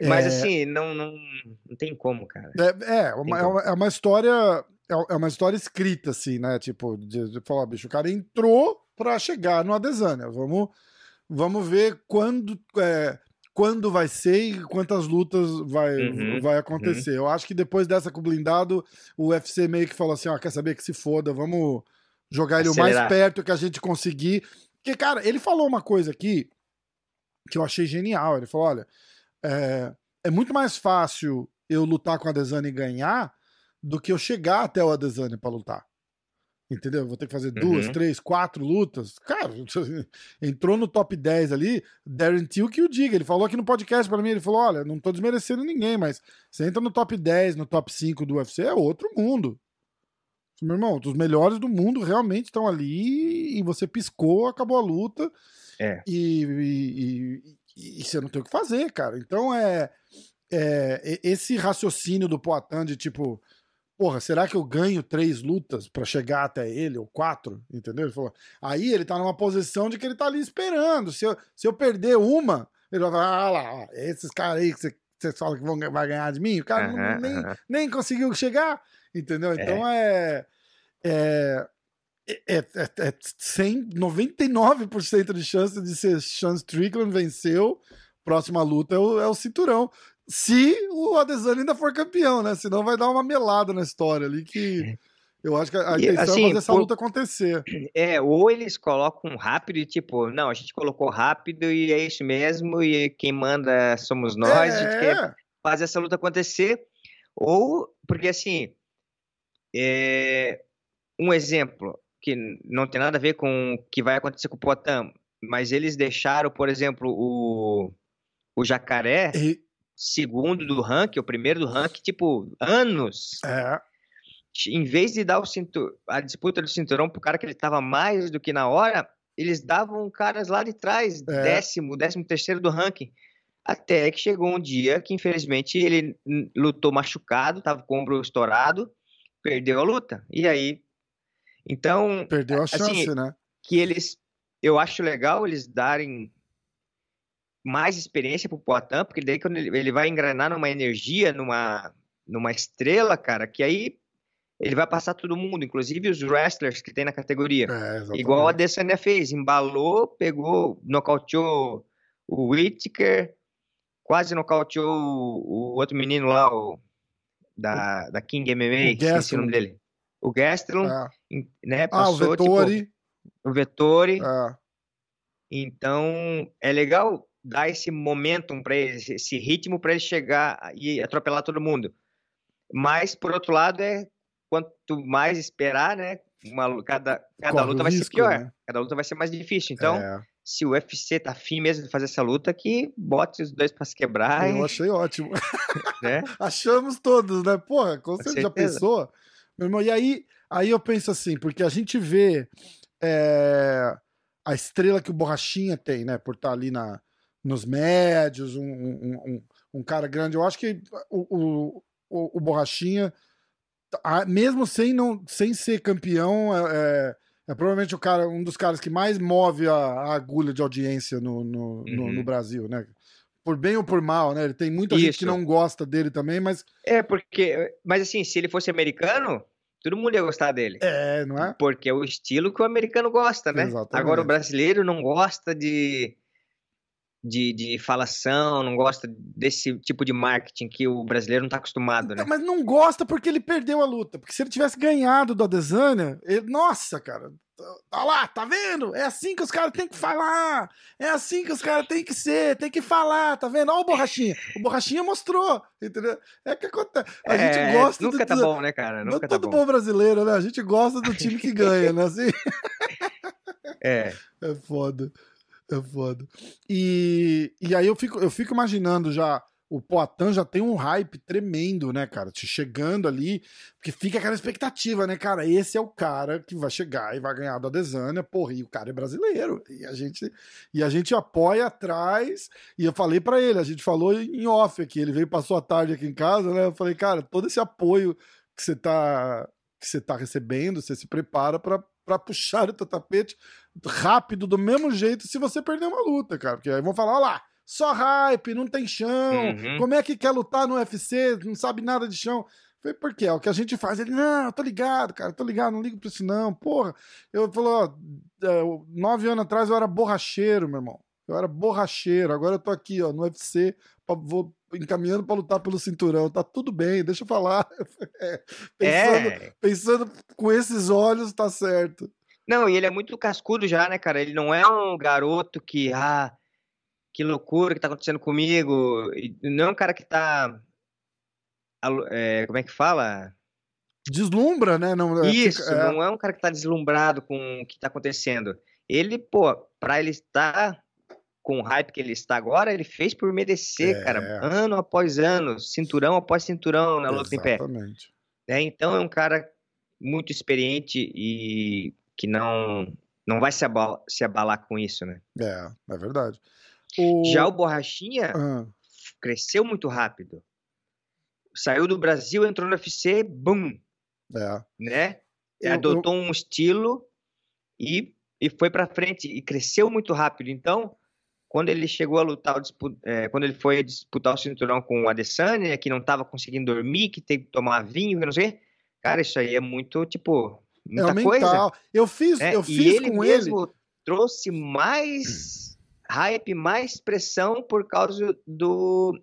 S2: Mas
S1: É.
S2: assim, não, não, não tem como, cara.
S1: É, é, uma, é, uma, é uma história. É é uma história escrita, assim, né? Tipo, de, de falar, bicho, o cara entrou pra chegar no Adesanya. Vamos, vamos ver quando, é, quando vai ser e quantas lutas vai,
S2: Uhum,
S1: vai acontecer. Eu acho que depois dessa com o blindado, o UFC meio que falou assim: ó, quer saber que se foda, vamos jogar ele o mais
S2: Acelerar.
S1: perto que a gente conseguir. Porque, cara, ele falou uma coisa aqui que eu achei genial. Ele falou: olha, é, é muito mais fácil eu lutar com a Adesanya e ganhar do que eu chegar até o Adesanya pra lutar. Entendeu? Vou ter que fazer duas,
S2: Uhum.
S1: três, quatro lutas. Cara, [LAUGHS] entrou no top 10 ali, Darren Till que o diga. Ele falou aqui no podcast pra mim, ele falou, olha, não tô desmerecendo ninguém, mas você entra no top 10, no top 5 do UFC, é outro mundo. Meu irmão, os melhores do mundo realmente estão ali e você piscou, acabou a luta
S2: É.
S1: e, e- e- e você não tem o que fazer, cara. Então é, é, esse raciocínio do Poatan de tipo, porra, será que eu ganho três lutas pra chegar até ele, ou quatro? Entendeu? Ele falou, aí ele tá numa posição de que ele tá ali esperando. Se eu, se eu perder uma, ele vai falar, ah lá, ó, esses caras aí que você, você fala que vão, vai ganhar de mim, o cara
S2: Aham,
S1: nem,
S2: aham.
S1: nem conseguiu chegar, entendeu? Então é. É, é, é, é 100, 99% de chance de ser Sean Strickland venceu. Próxima luta é o, é o cinturão. Se o Adesanya ainda for campeão, né? Senão vai dar uma melada na história ali que eu acho que a intenção é
S2: assim,
S1: fazer essa
S2: por-
S1: luta acontecer.
S2: É, ou eles colocam rápido e tipo, não, a gente colocou rápido e é isso mesmo, e quem manda somos nós, a gente quer
S1: é,
S2: fazer essa luta acontecer. Ou, porque assim, é, um exemplo que não tem nada a ver com o que vai acontecer com o Potam, mas eles deixaram, por exemplo, o, o Jacaré
S1: e-
S2: segundo do ranking, o primeiro do ranking, tipo, anos.
S1: é,
S2: Em vez de dar o cintu- a disputa do cinturão pro cara que ele tava mais do que na hora, eles davam caras lá de trás,
S1: É.
S2: décimo, décimo terceiro do ranking. Até que chegou um dia que, infelizmente, ele lutou machucado, tava com o ombro estourado, perdeu a luta. E aí. Então,
S1: perdeu a
S2: Assim,
S1: chance, né?
S2: que eles. Eu acho legal eles darem mais experiência pro Poitin, porque daí quando ele, ele vai engrenar numa energia, numa, numa estrela, cara, que aí ele vai passar todo mundo, inclusive os wrestlers que tem na categoria.
S1: É.
S2: Igual a Adesanya fez, embalou, pegou, nocauteou o Whittaker, quase nocauteou o, o outro menino lá, o, da, da King MMA, esqueci
S1: Gastelum.
S2: o nome dele. O Gastelum,
S1: É.
S2: né,
S1: Ah, o
S2: passou, tipo,
S1: Vettori.
S2: o Vettori,
S1: é.
S2: então, é legal dar esse momentum para eles, esse ritmo para eles chegar e atropelar todo mundo. Mas, por outro lado, é quanto mais esperar, né? Uma, cada cada
S1: Corre
S2: luta vai
S1: risco,
S2: ser pior,
S1: né?
S2: cada luta vai ser mais difícil. Então,
S1: É.
S2: se o UFC tá afim mesmo de fazer essa luta, que bote os dois para se quebrar,
S1: Eu
S2: e,
S1: achei ótimo. [LAUGHS] [LAUGHS]
S2: né?
S1: Achamos todos, né? Porra, com você já
S2: certeza.
S1: pensou? Meu irmão, e aí, aí eu penso assim, porque a gente vê é, a estrela que o Borrachinha tem, né? Por estar ali na, nos médios, um, um, um, um cara grande. Eu acho que o, o, o, Borrachinha, mesmo sem, não, sem ser campeão, é, é- é provavelmente o cara, um dos caras que mais move a, a agulha de audiência no, no, no-
S2: Uhum.
S1: no Brasil, né? Por bem ou por mal, né? Ele tem muita gente que
S2: Isso.
S1: não gosta dele também, mas
S2: É, porque. Mas assim, se ele fosse americano, todo mundo ia gostar dele.
S1: é, não é?
S2: Porque é o estilo que o americano gosta, né?
S1: Exatamente.
S2: Agora o brasileiro não gosta de, de, de falação, não gosta desse tipo de marketing que o brasileiro não tá acostumado, né?
S1: Mas não gosta porque ele perdeu a luta. Porque se ele tivesse ganhado do Adesanya, ele, nossa, cara, tá lá, tá vendo? É assim que os caras têm que falar. É assim que os caras têm que ser, tem que falar, tá vendo? Olha o Borrachinha. O Borrachinha mostrou, entendeu? É que acontece. A
S2: É,
S1: gente gosta
S2: nunca
S1: do,
S2: tá bom, né, cara?
S1: Não
S2: Nunca tá
S1: todo
S2: bom.
S1: bom brasileiro, né? A gente gosta do time que [LAUGHS] ganha, né? Assim,
S2: É,
S1: é foda. É foda. E, e aí eu fico, eu fico imaginando já o Poitin já tem um hype tremendo, né, cara? Te chegando ali, porque fica aquela expectativa, né, cara? Esse é o cara que vai chegar e vai ganhar do Adesanya, porra, e o cara é brasileiro. E a gente, e a gente apoia atrás. E eu falei para ele, a gente falou em off aqui, ele veio passou a tarde aqui em casa, né? Eu falei, cara, todo esse apoio que você tá que você tá recebendo, você se prepara para puxar o teu tapete rápido do mesmo jeito se você perder uma luta, cara. Porque aí vão falar, olha lá, só hype, não tem chão. Uhum. Como é que quer lutar no UFC? Não sabe nada de chão. Falei, por quê? É o que a gente faz. Ele, não, eu tô ligado, cara, tô ligado, não ligo pra isso não. Porra, eu falou, é, nove anos atrás eu era borracheiro, meu irmão. Eu era borracheiro, agora eu tô aqui, ó, no UFC, pra, vou encaminhando para lutar pelo cinturão. Tá tudo bem, deixa eu falar. [LAUGHS] É, pensando, é. pensando com esses olhos, tá certo.
S2: Não, e ele é muito cascudo já, né, cara? Ele não é um garoto que, ah, que loucura que tá acontecendo comigo. Não é um cara que tá. É, como é que fala?
S1: Deslumbra, né?
S2: Não, é, Isso, fica, é... não é um cara que tá deslumbrado com o que tá acontecendo. Ele, pô, pra ele estar com o hype que ele está agora, ele fez por merecer, é. cara, ano após ano, cinturão após cinturão na luta Exatamente. em pé. É, então é um cara muito experiente e que não não vai se abalar, se abalar com isso, né?
S1: É, é verdade.
S2: O... Já o Borrachinha uhum. cresceu muito rápido. Saiu do Brasil, entrou no UFC, bum! É. Né? Eu, Adotou eu... um estilo e, e foi para frente e cresceu muito rápido. Então, quando ele chegou a lutar, é, quando ele foi disputar o cinturão com o Adesanya, que não estava conseguindo dormir, que teve que tomar vinho, não sei, cara, isso aí é muito, tipo, muita é coisa.
S1: Eu fiz, é, eu fiz e ele com mesmo ele.
S2: trouxe mais hype, mais pressão por causa do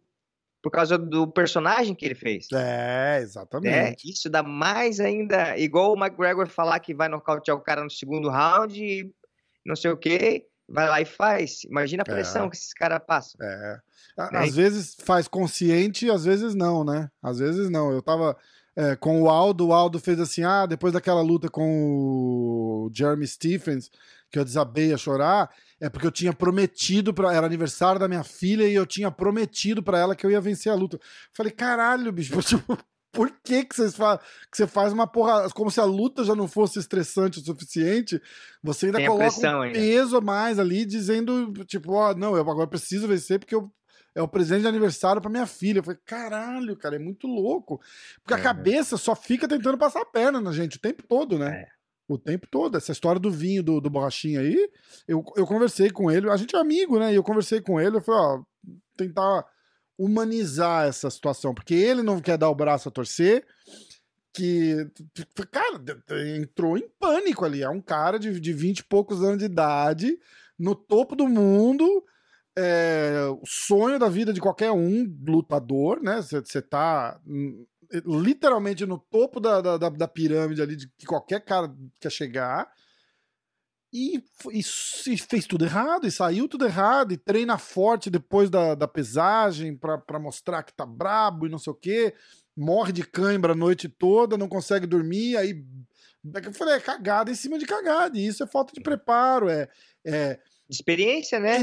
S2: por causa do personagem que ele fez.
S1: É, exatamente. É,
S2: isso dá mais ainda, igual o McGregor falar que vai nocautear o cara no segundo round e não sei o que, vai lá e faz. Imagina a pressão é. que esses caras passam.
S1: É. Às vezes faz consciente, às vezes não, né? Às vezes não. Eu tava é, com o Aldo, o Aldo fez assim, ah, depois daquela luta com o Jeremy Stephens, que eu desabei a chorar, é porque eu tinha prometido para era aniversário da minha filha e eu tinha prometido para ela que eu ia vencer a luta. Falei, caralho, bicho, tipo, [LAUGHS] por que que, vocês fa que você faz uma porra, como se a luta já não fosse estressante o suficiente, você ainda Tem coloca um peso a mais ali dizendo, tipo, ó, oh, não, eu agora preciso vencer porque eu é o presente de aniversário para minha filha. Eu falei, caralho, cara, é muito louco. Porque é. a cabeça só fica tentando passar a perna na gente o tempo todo, né? É. O tempo todo. Essa história do vinho do, do borrachinho aí, eu, eu conversei com ele. A gente é amigo, né? E eu conversei com ele. Eu falei, ó, tentar humanizar essa situação. Porque ele não quer dar o braço a torcer. Que, cara, entrou em pânico ali. É um cara de, de 20 e poucos anos de idade, no topo do mundo é, o sonho da vida de qualquer um lutador, né? Você tá hum, literalmente no topo da, da, da, pirâmide ali de que qualquer cara quer chegar. E, e, e, fez tudo errado, e saiu tudo errado, e treina forte depois da, da pesagem para mostrar que tá brabo e não sei o quê. Morre de cãibra a noite toda, não consegue dormir, aí. Eu falei, é cagada em cima de cagada, e isso é falta de preparo, é, é
S2: Experiência, né?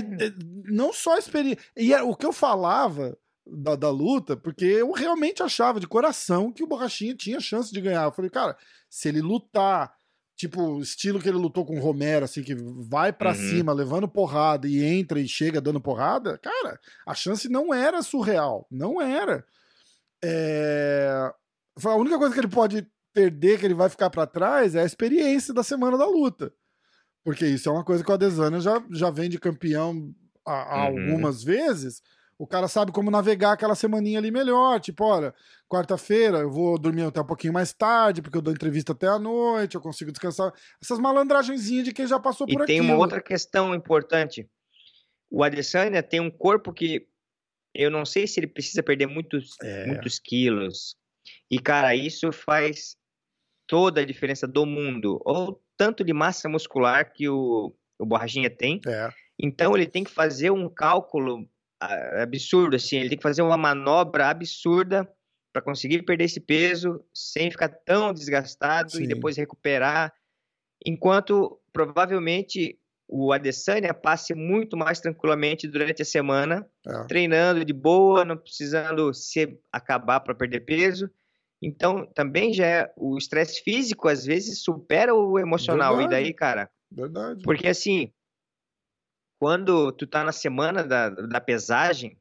S1: não só experiência. E é, o que eu falava da, da luta, porque eu realmente achava de coração que o Borrachinha tinha chance de ganhar. Eu falei, cara, se ele lutar, tipo, estilo que ele lutou com o Romero, assim, que vai para uhum. cima, levando porrada e entra e chega dando porrada, cara, a chance não era surreal. Não era. É... A única coisa que ele pode perder, que ele vai ficar para trás, é a experiência da semana da luta. Porque isso é uma coisa que o Adesanya já, já vem de campeão há, uhum. algumas vezes. O cara sabe como navegar aquela semaninha ali melhor. Tipo, olha, quarta-feira eu vou dormir até um pouquinho mais tarde, porque eu dou entrevista até a noite, eu consigo descansar. Essas malandragenzinhas de quem já passou
S2: e
S1: por
S2: aqui. E tem uma outra questão importante. O Adesanya tem um corpo que eu não sei se ele precisa perder muitos, é. muitos quilos. E, cara, isso faz toda a diferença do mundo. Ou tanto de massa muscular que o, o Borrachinha tem. É. Então ele tem que fazer um cálculo ah, absurdo, assim, ele tem que fazer uma manobra absurda para conseguir perder esse peso sem ficar tão desgastado Sim. e depois recuperar. Enquanto provavelmente o Adesanya passe muito mais tranquilamente durante a semana, é. treinando de boa, não precisando se acabar para perder peso. Então, também já é, o estresse físico às vezes supera o emocional. Verdade. E daí, cara?
S1: Verdade.
S2: Porque assim, quando tu tá na semana da, da pesagem,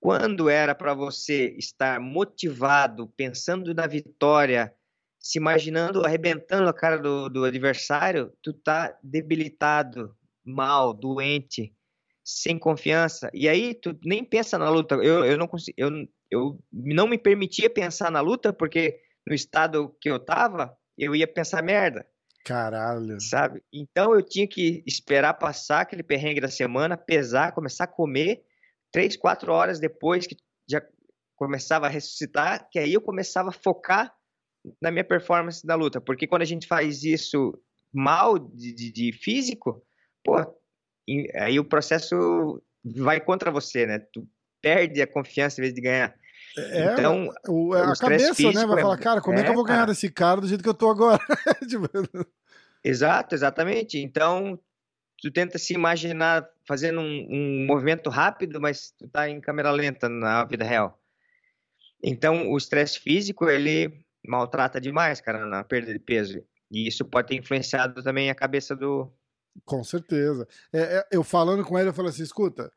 S2: quando era para você estar motivado, pensando na vitória, se imaginando arrebentando a cara do, do adversário, tu tá debilitado, mal, doente, sem confiança. E aí tu nem pensa na luta. Eu, eu não consigo, eu, eu não me permitia pensar na luta porque no estado que eu tava, eu ia pensar merda.
S1: Caralho.
S2: Sabe? Então eu tinha que esperar passar aquele perrengue da semana, pesar, começar a comer três, quatro horas depois que já começava a ressuscitar, que aí eu começava a focar na minha performance da luta. Porque quando a gente faz isso mal de, de, de físico, pô, aí o processo vai contra você, né? Tu perde a confiança em vez de ganhar.
S1: É, então, o, a cabeça, né? Vai é, falar, cara, como é, é, que eu vou ganhar cara. desse cara do jeito que eu tô agora? [LAUGHS]
S2: Tipo, Exato, exatamente. Então, tu tenta se imaginar fazendo um, um, movimento rápido, mas tu tá em câmera lenta na vida real. Então, o estresse físico, ele maltrata demais, cara, na perda de peso. E isso pode ter influenciado também a cabeça do...
S1: Com certeza. É, é, eu falando com ele, eu falei assim, escuta,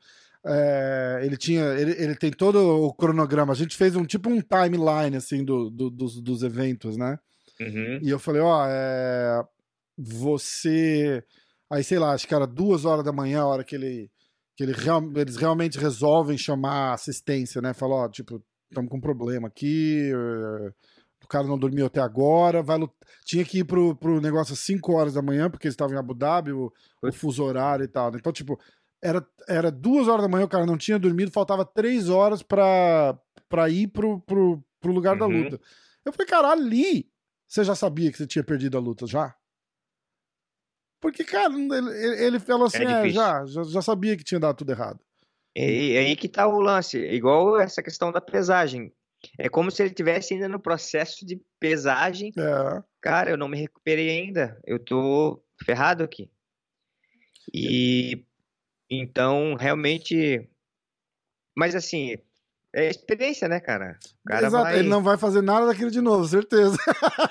S1: é, ele tinha, ele, ele, tem todo o cronograma. A gente fez um tipo um timeline assim do, do dos, dos, eventos, né?
S2: Uhum.
S1: E eu falei, ó, é, você Aí, sei lá, acho que era duas horas da manhã, a hora que ele. Que ele real, eles realmente resolvem chamar assistência, né? Falou, ó, tipo, estamos com um problema aqui. O cara não dormiu até agora. Vai Tinha que ir pro, pro negócio às 5 horas da manhã, porque eles estavam em Abu Dhabi, o, o fuso horário e tal. Né? Então, tipo, era, era duas horas da manhã, o cara não tinha dormido, faltava três horas pra, pra ir pro, pro, pro lugar uhum. da luta. Eu falei, caralho, ali você já sabia que você tinha perdido a luta já? Porque, cara, ele, ele falou assim, é, já, já, já sabia que tinha dado tudo errado.
S2: É, é aí que tá o lance, igual essa questão da pesagem. É como se ele tivesse ainda no processo de pesagem.
S1: É.
S2: Cara, eu não me recuperei ainda. Eu tô ferrado aqui. E então, realmente. Mas assim, é experiência, né, cara?
S1: Exato, vai... ele não vai fazer nada daquilo de novo, certeza.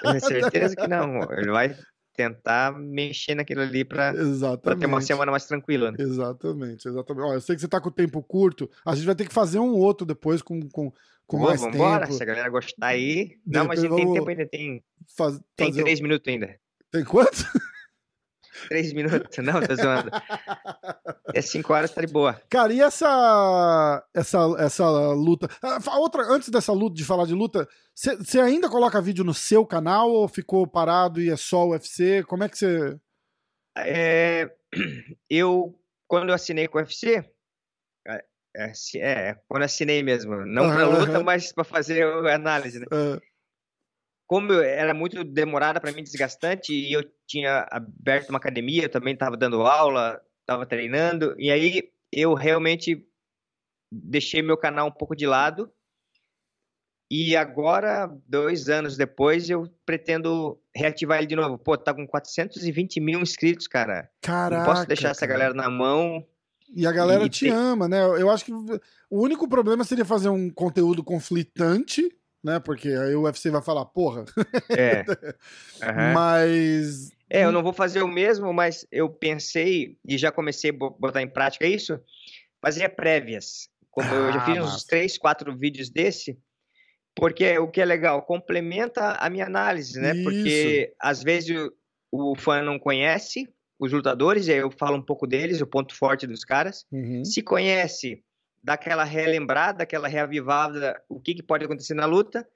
S2: É certeza que não. Ele vai tentar mexer naquilo ali para ter uma semana mais tranquila. Né?
S1: Exatamente, exatamente. Ó, eu sei que você tá com o tempo curto, a gente vai ter que fazer um outro depois com, com, com Pô, mais vambora, tempo.
S2: se a galera gostar aí. Não, mas a gente tem tempo ainda, tem, faz, tem três minutos ainda.
S1: Tem quanto?
S2: Três minutos, não, tô zoando. É cinco horas, tá de boa.
S1: Cara, e essa, essa, essa luta? Ah, outra, antes dessa luta, de falar de luta, você ainda coloca vídeo no seu canal ou ficou parado e é só o UFC? Como é que você.
S2: É, [CLEARS THROAT] eu, quando eu assinei com o UFC, é, é, é, quando assinei mesmo, não pra luta, mas pra fazer análise, né? Como eu, era muito demorada para mim, desgastante, e eu tinha aberto uma academia, eu também estava dando aula, estava treinando, e aí eu realmente deixei meu canal um pouco de lado. E agora, dois anos depois, eu pretendo reativar ele de novo. Pô, tá com 420 mil inscritos, cara.
S1: Caraca.
S2: Não posso deixar essa galera na mão.
S1: E a galera e te tem... ama, né? Eu acho que o único problema seria fazer um conteúdo conflitante né? Porque aí o UFC vai falar, porra.
S2: É. [LAUGHS]
S1: Uhum. Mas.
S2: É, eu não vou fazer o mesmo, mas eu pensei e já comecei a botar em prática isso, fazer prévias. Como ah, eu já fiz ah, uns três, quatro vídeos desse, porque o que é legal, complementa a minha análise, né? Isso. Porque às vezes o, o, fã não conhece os lutadores, e aí eu falo um pouco deles, o ponto forte dos caras.
S1: Uhum.
S2: Se conhece, dar aquela relembrada, aquela reavivada, o que, que pode acontecer na luta.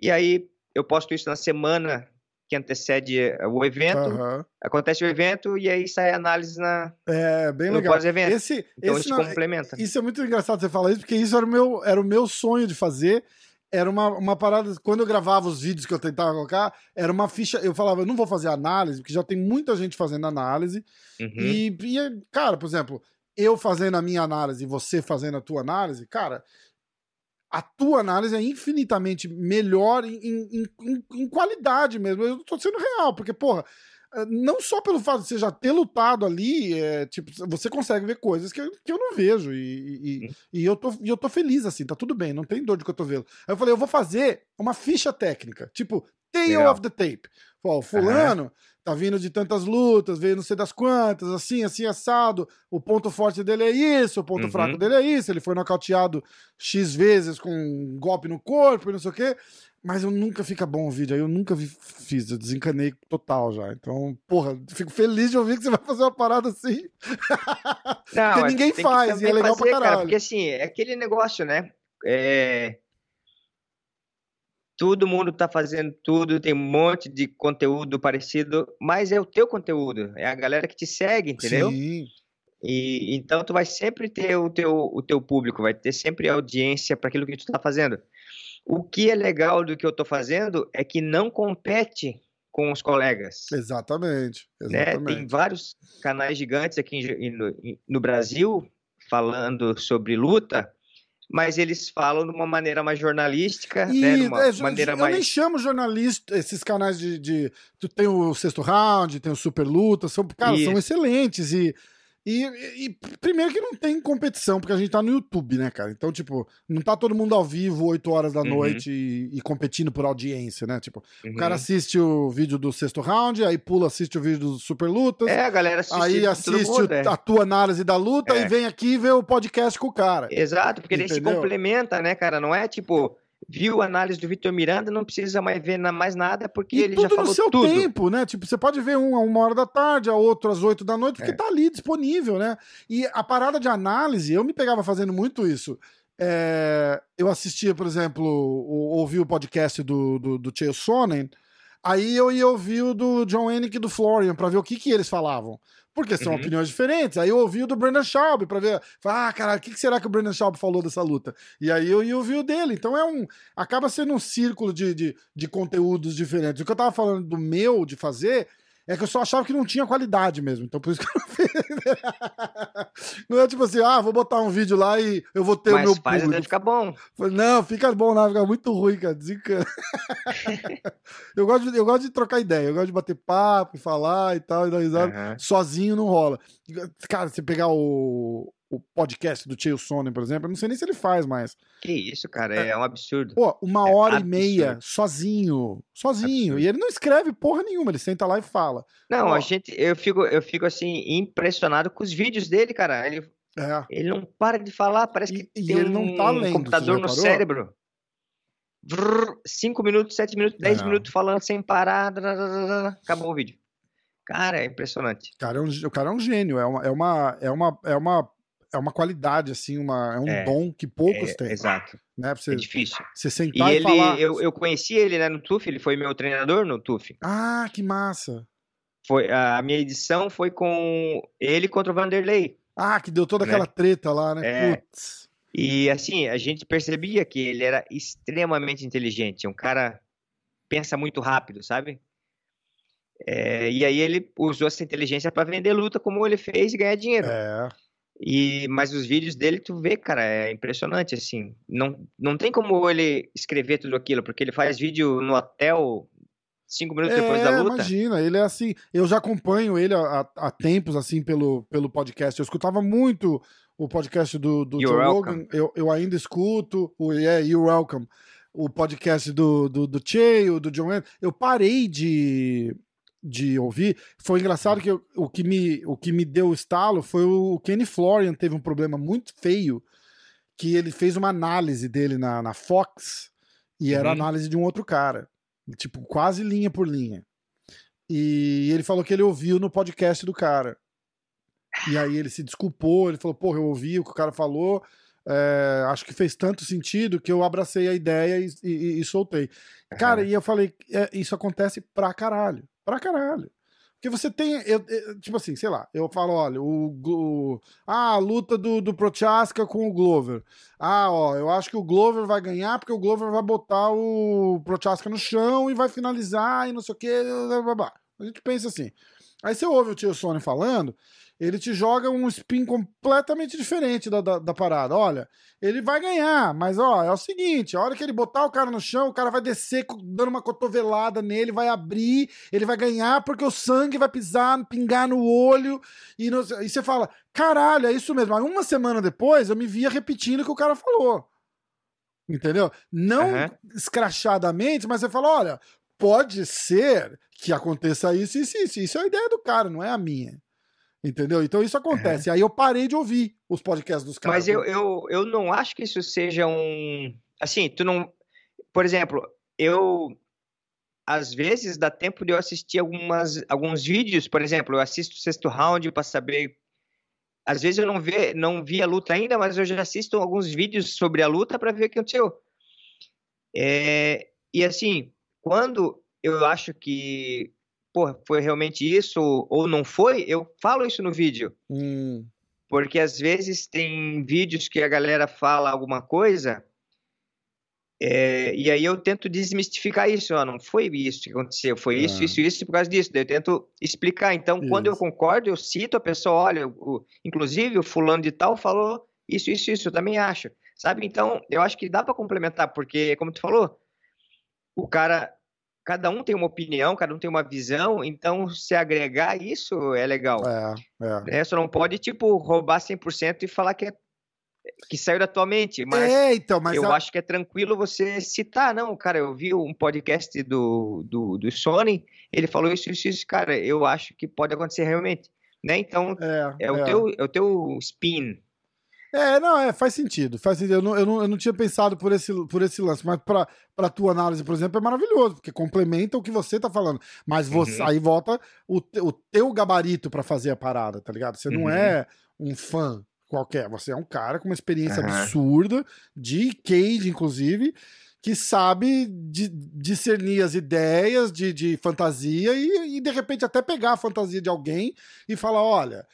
S2: E aí eu posto isso na semana que antecede eh, o evento, uhum. acontece o evento e aí sai a análise na
S1: é bem legal.
S2: pós-evento.
S1: Esse,
S2: então
S1: esse
S2: isso não, complementa.
S1: Isso é muito engraçado você falar isso porque isso era o meu era o meu sonho de fazer. Era uma, uma parada. Quando eu gravava os vídeos que eu tentava colocar, era uma ficha. Eu falava, eu não vou fazer análise, porque já tem muita gente fazendo análise.
S2: Uhum.
S1: E, e, cara, por exemplo, eu fazendo a minha análise e você fazendo a tua análise, cara, a tua análise é infinitamente melhor em, em, em, em qualidade mesmo. Eu tô sendo real, porque, porra, eh, não só pelo fato de você já ter lutado ali, é, tipo, você consegue ver coisas que, eu, que eu não vejo. E, e, e, eu tô, e eu tô feliz assim, tá tudo bem, não tem dor de cotovelo. Aí eu falei, eu vou fazer uma ficha técnica, tipo, Legal. of the Tape. Pô, fulano uhum. tá vindo de tantas lutas, veio não sei das quantas, assim, assim, assado. O ponto forte dele é isso, o ponto uhum. fraco dele é isso. Ele foi nocauteado X vezes com um golpe no corpo e não sei o quê. Mas eu nunca fica bom o vídeo, aí eu nunca vi, fiz, eu desencanei total já. Então, porra, fico feliz de ouvir que você vai fazer uma parada assim. [LAUGHS] Não, porque ninguém faz, e é legal fazer, pra caralho. Cara,
S2: porque assim, é aquele negócio, né? É... Todo mundo tá fazendo tudo, tem um monte de conteúdo parecido, mas é o teu conteúdo, é a galera que te segue, entendeu? Sim. E então tu vai sempre ter o teu, o teu público, vai ter sempre audiência para aquilo que tu tá fazendo. O que é legal do que eu estou fazendo é que não compete com os colegas.
S1: Exatamente. exatamente.
S2: Né? Tem vários canais gigantes aqui no, no Brasil falando sobre luta, mas eles falam de uma maneira mais jornalística, e, né? De uma
S1: é, maneira eu mais... nem chamo jornalista, esses canais de, de, Tu tem o Sexto Round, tem o Super Luta, são, cara, são excelentes e e, e, primeiro que não tem competição, porque a gente tá no YouTube, né, cara? Então, tipo, não tá todo mundo ao vivo 8 horas da uhum. noite e, e, competindo por audiência, né? Tipo, uhum. o cara assiste o vídeo do sexto round, aí pula, assiste o vídeo do Super Lutas.
S2: É, a galera assiste.
S1: Aí assiste mundo, é. a tua análise da luta é. e vem aqui e vê o podcast com o cara.
S2: Exato, porque Entendeu? ele se complementa, né, cara? Não é tipo viu a análise do Vitor Miranda, não precisa mais ver mais nada, porque e ele já falou tudo. no seu tudo.
S1: tempo, né? Tipo, você pode ver um a uma hora da tarde, a outro às oito da noite, porque é. tá ali disponível, né? E a parada de análise, eu me pegava fazendo muito isso. É, eu assistia, por exemplo, ouvi o podcast do, do, do Sonnen, aí eu ia ouvir o do John Hennick e do Florian para ver o que, que eles falavam. Porque são uhum. opiniões diferentes. Aí eu ouvi o do Brandon Schaub pra ver. ah, caralho, o que será que o Brandon Schaub falou dessa luta? E aí eu ia ouvir o dele. Então é um. Acaba sendo um círculo de, de, de conteúdos diferentes. O que eu tava falando do meu, de fazer, é que eu só achava que não tinha qualidade mesmo. Então por isso que eu não fiz. [LAUGHS] Não é tipo assim, ah, vou botar um vídeo lá e eu vou ter Mas o meu
S2: faz público. ficar bom.
S1: Não, fica bom, não, fica muito ruim, cara. Desencana. [LAUGHS] eu, gosto de, eu gosto de trocar ideia, eu gosto de bater papo e falar e tal, e dar risada. Uhum. Sozinho não rola. Cara, você pegar o, o podcast do Chael Sonnen, por exemplo, eu não sei nem se ele faz mais.
S2: Que isso, cara, é, é um absurdo.
S1: Pô, uma
S2: é
S1: hora absurdo. e meia, sozinho, sozinho. Absurdo. E ele não escreve porra nenhuma, ele senta lá e fala.
S2: Não, Pô. a gente, eu fico, eu fico assim, impressionado com os vídeos dele, cara. Ele, é. ele não para de falar, parece que e, tem e ele um, não tá lendo, computador no cérebro. Cinco minutos, sete minutos, dez é. minutos falando sem parar, acabou o vídeo. Cara, é impressionante.
S1: O cara é um, o cara é um gênio, é uma, é uma, é uma, é uma é uma qualidade, assim, uma, é um é, dom que poucos é, têm.
S2: Exato.
S1: Né?
S2: Você, é difícil.
S1: Você sentar
S2: e,
S1: e
S2: ele,
S1: falar...
S2: Eu, eu conheci ele né, no TUF, ele foi meu treinador no TUF.
S1: Ah, que massa.
S2: Foi, a minha edição foi com ele contra o Vanderlei.
S1: Ah, que deu toda né? aquela treta lá, né?
S2: É. Putz. E assim, a gente percebia que ele era extremamente inteligente, um cara pensa muito rápido, sabe? É, e aí ele usou essa inteligência para vender luta como ele fez e ganhar dinheiro.
S1: É.
S2: E, mas os vídeos dele, tu vê, cara, é impressionante, assim. Não, não tem como ele escrever tudo aquilo, porque ele faz vídeo no hotel cinco minutos é, depois da luta.
S1: imagina, ele é assim... Eu já acompanho ele há, há, tempos, assim, pelo, pelo podcast. Eu escutava muito o podcast do, do Joe Rogan. Eu, eu ainda escuto o Yeah, You're Welcome. O podcast do, do, do Che, do John Eu parei de de ouvir. Foi engraçado que eu, o, que me, o que me deu o estalo foi o Kenny Florian teve um problema muito feio que ele fez uma análise dele na, na Fox e era uhum. análise de um outro cara, tipo quase linha por linha. E ele falou que ele ouviu no podcast do cara. E aí ele se desculpou, ele falou, porra, eu ouvi o que o cara falou, é, acho que fez tanto sentido que eu abracei a ideia e, e, e soltei. Cara, e eu falei, é, isso acontece pra caralho. Pra caralho. Porque você tem. Eu, eu, tipo assim, sei lá, eu falo, olha, o, o ah, a luta do, do Prochaska com o Glover. Ah, ó, eu acho que o Glover vai ganhar porque o Glover vai botar o Prochaska no chão e vai finalizar e não sei o que. Blá, blá, blá. A gente pensa assim. Aí você ouve o tio Sony falando, ele te joga um spin completamente diferente da, da, da, parada. Olha, ele vai ganhar, mas ó, é o seguinte: a hora que ele botar o cara no chão, o cara vai descer dando uma cotovelada nele, vai abrir, ele vai ganhar porque o sangue vai pisar, pingar no olho. E, no, e você fala: caralho, é isso mesmo. Aí uma semana depois eu me via repetindo o que o cara falou. Entendeu? Não uhum. escrachadamente, mas você fala: olha, pode ser que aconteça isso, isso, isso. Isso é a ideia do cara, não é a minha. Entendeu? Então isso acontece. Uhum. Aí eu parei de ouvir os podcasts dos caras.
S2: Mas eu, eu, eu não acho que isso seja um. Assim, tu não. Por exemplo, eu. Às vezes dá tempo de eu assistir algumas, alguns vídeos, por exemplo, eu assisto o sexto round para saber. Às vezes eu não, vê, não vi a luta ainda, mas eu já assisto alguns vídeos sobre a luta para ver o que aconteceu. É, e assim, quando eu acho que pô, foi realmente isso ou não foi, eu falo isso no vídeo. Hum. Porque às vezes tem vídeos que a galera fala alguma coisa é, e aí eu tento desmistificar isso, ó, não foi isso que aconteceu, foi ah. isso, isso, isso por causa disso. Daí eu tento explicar. Então, isso. quando eu concordo, eu cito a pessoa, olha, o, inclusive o fulano de tal falou isso, isso, isso, eu também acho. Sabe? Então, eu acho que dá para complementar, porque, como tu falou, o cara cada um tem uma opinião, cada um tem uma visão, então se agregar isso é legal. É, é. é só não pode, tipo, roubar 100% e falar que é que saiu da tua mente, mas, é, então, mas eu a... acho que é tranquilo você citar, não, cara, eu vi um podcast do, do, do Sony, ele falou isso, isso, isso, cara, eu acho que pode acontecer realmente, né, então é, é o, é. Teu, é o teu spin,
S1: é, não, é, faz sentido. Faz sentido. Eu não, eu não, eu não tinha pensado por esse, por esse lance, mas para pra tua análise, por exemplo, é maravilhoso, porque complementa o que você tá falando. Mas você, uhum. aí volta o, o teu gabarito para fazer a parada, tá ligado? Você uhum. não é um fã qualquer, você é um cara com uma experiência uhum. absurda, de cage, inclusive, que sabe de, discernir as ideias de, de fantasia e, e, de repente, até pegar a fantasia de alguém e falar: olha,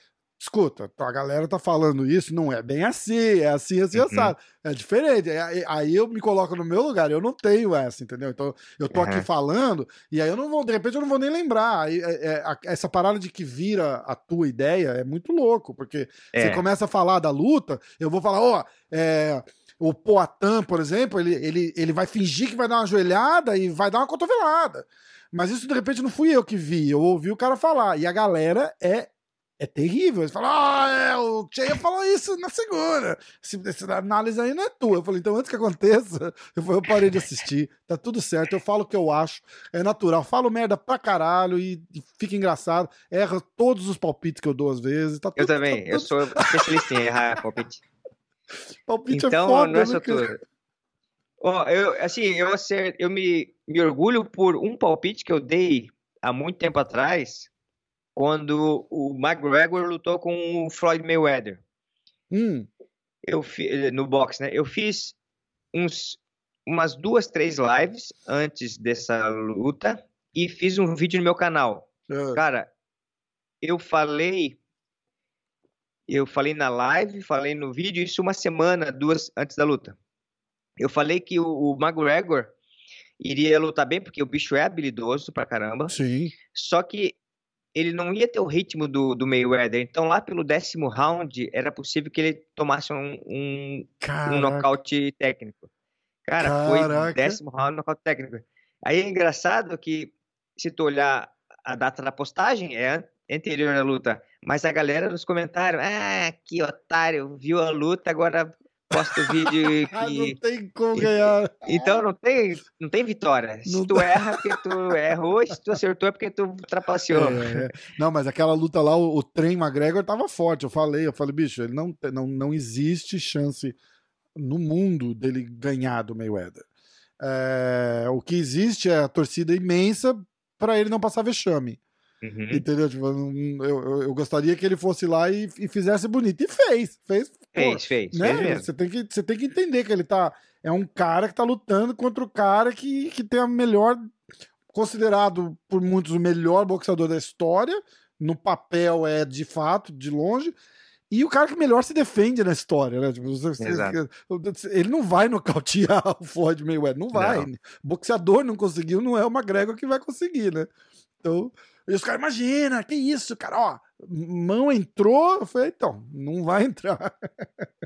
S1: escuta, a galera tá falando isso, não é bem assim, é assim, assim, uhum. assado. É diferente. Aí eu me coloco no meu lugar, eu não tenho essa, entendeu? Então eu tô uhum. aqui falando, e aí eu não vou, de repente eu não vou nem lembrar. É, é, essa parada de que vira a tua ideia é muito louco, porque é. você começa a falar da luta, eu vou falar, ó, oh, é o Poatan, por exemplo, ele, ele, ele vai fingir que vai dar uma joelhada e vai dar uma cotovelada. Mas isso de repente não fui eu que vi, eu ouvi o cara falar. E a galera é é terrível. Eles falam, ah, é, o Cheia falou isso na segunda. Essa análise aí não é tua. Eu falei, então antes que aconteça, [LAUGHS] eu, eu parei de assistir. Tá tudo certo, eu falo o que eu acho. É natural. Falo merda pra caralho e, e fica engraçado. Erra todos os palpites que eu dou às vezes. Tá
S2: tudo, eu também, tá tudo... eu sou especialista em errar palpite. [LAUGHS]
S1: palpite é então, é foda, não é só
S2: tudo. Ó, eu, assim, eu, eu me, me orgulho por um palpite que eu dei há muito tempo atrás quando o McGregor lutou com o Floyd Mayweather. Hum. Eu no box, né? Eu fiz uns umas duas, três lives antes dessa luta e fiz um vídeo no meu canal. Uh. Cara, eu falei eu falei na live, falei no vídeo, isso uma semana, duas antes da luta. Eu falei que o, o McGregor iria lutar bem, porque o bicho é habilidoso pra caramba.
S1: Sim.
S2: Só que ele não ia ter o ritmo do, do Mayweather. Então, lá pelo décimo round, era possível que ele tomasse um, um, um nocaute técnico. Cara, Caraca. foi décimo round, nocaute técnico. Aí é engraçado que, se tu olhar a data da postagem, é anterior à luta. Mas a galera nos comentários, ah, que otário, viu a luta, agora posta o vídeo [LAUGHS]
S1: que... não tem como ganhar.
S2: Então não tem, não tem vitória. Se não tu dá. erra, porque tu errou, se tu acertou é porque tu trapaceou. É,
S1: é. Não, mas aquela luta lá, o, o trem McGregor tava forte. Eu falei, eu falei, bicho, ele não, não, não existe chance no mundo dele ganhar do Mayweather. É, o que existe é a torcida imensa para ele não passar vexame. Uhum. Entendeu? Tipo, eu, eu, eu, gostaria que ele fosse lá e, e fizesse bonito. E fez. Fez,
S2: fez, fez.
S1: Né? fez você, tem que, você tem que entender que ele tá. É um cara que tá lutando contra o cara que, que tem a melhor. Considerado por muitos o melhor boxeador da história. No papel é de fato, de longe. E o cara que melhor se defende na história, né? Tipo, você, ele não vai nocautear [LAUGHS] o Floyd Mayweather, não vai. Não. Boxeador não conseguiu, não é o McGregor que vai conseguir, né? Então, e os caras, imagina, que isso, cara, ó, Mão entrou, eu falei, então, não vai entrar.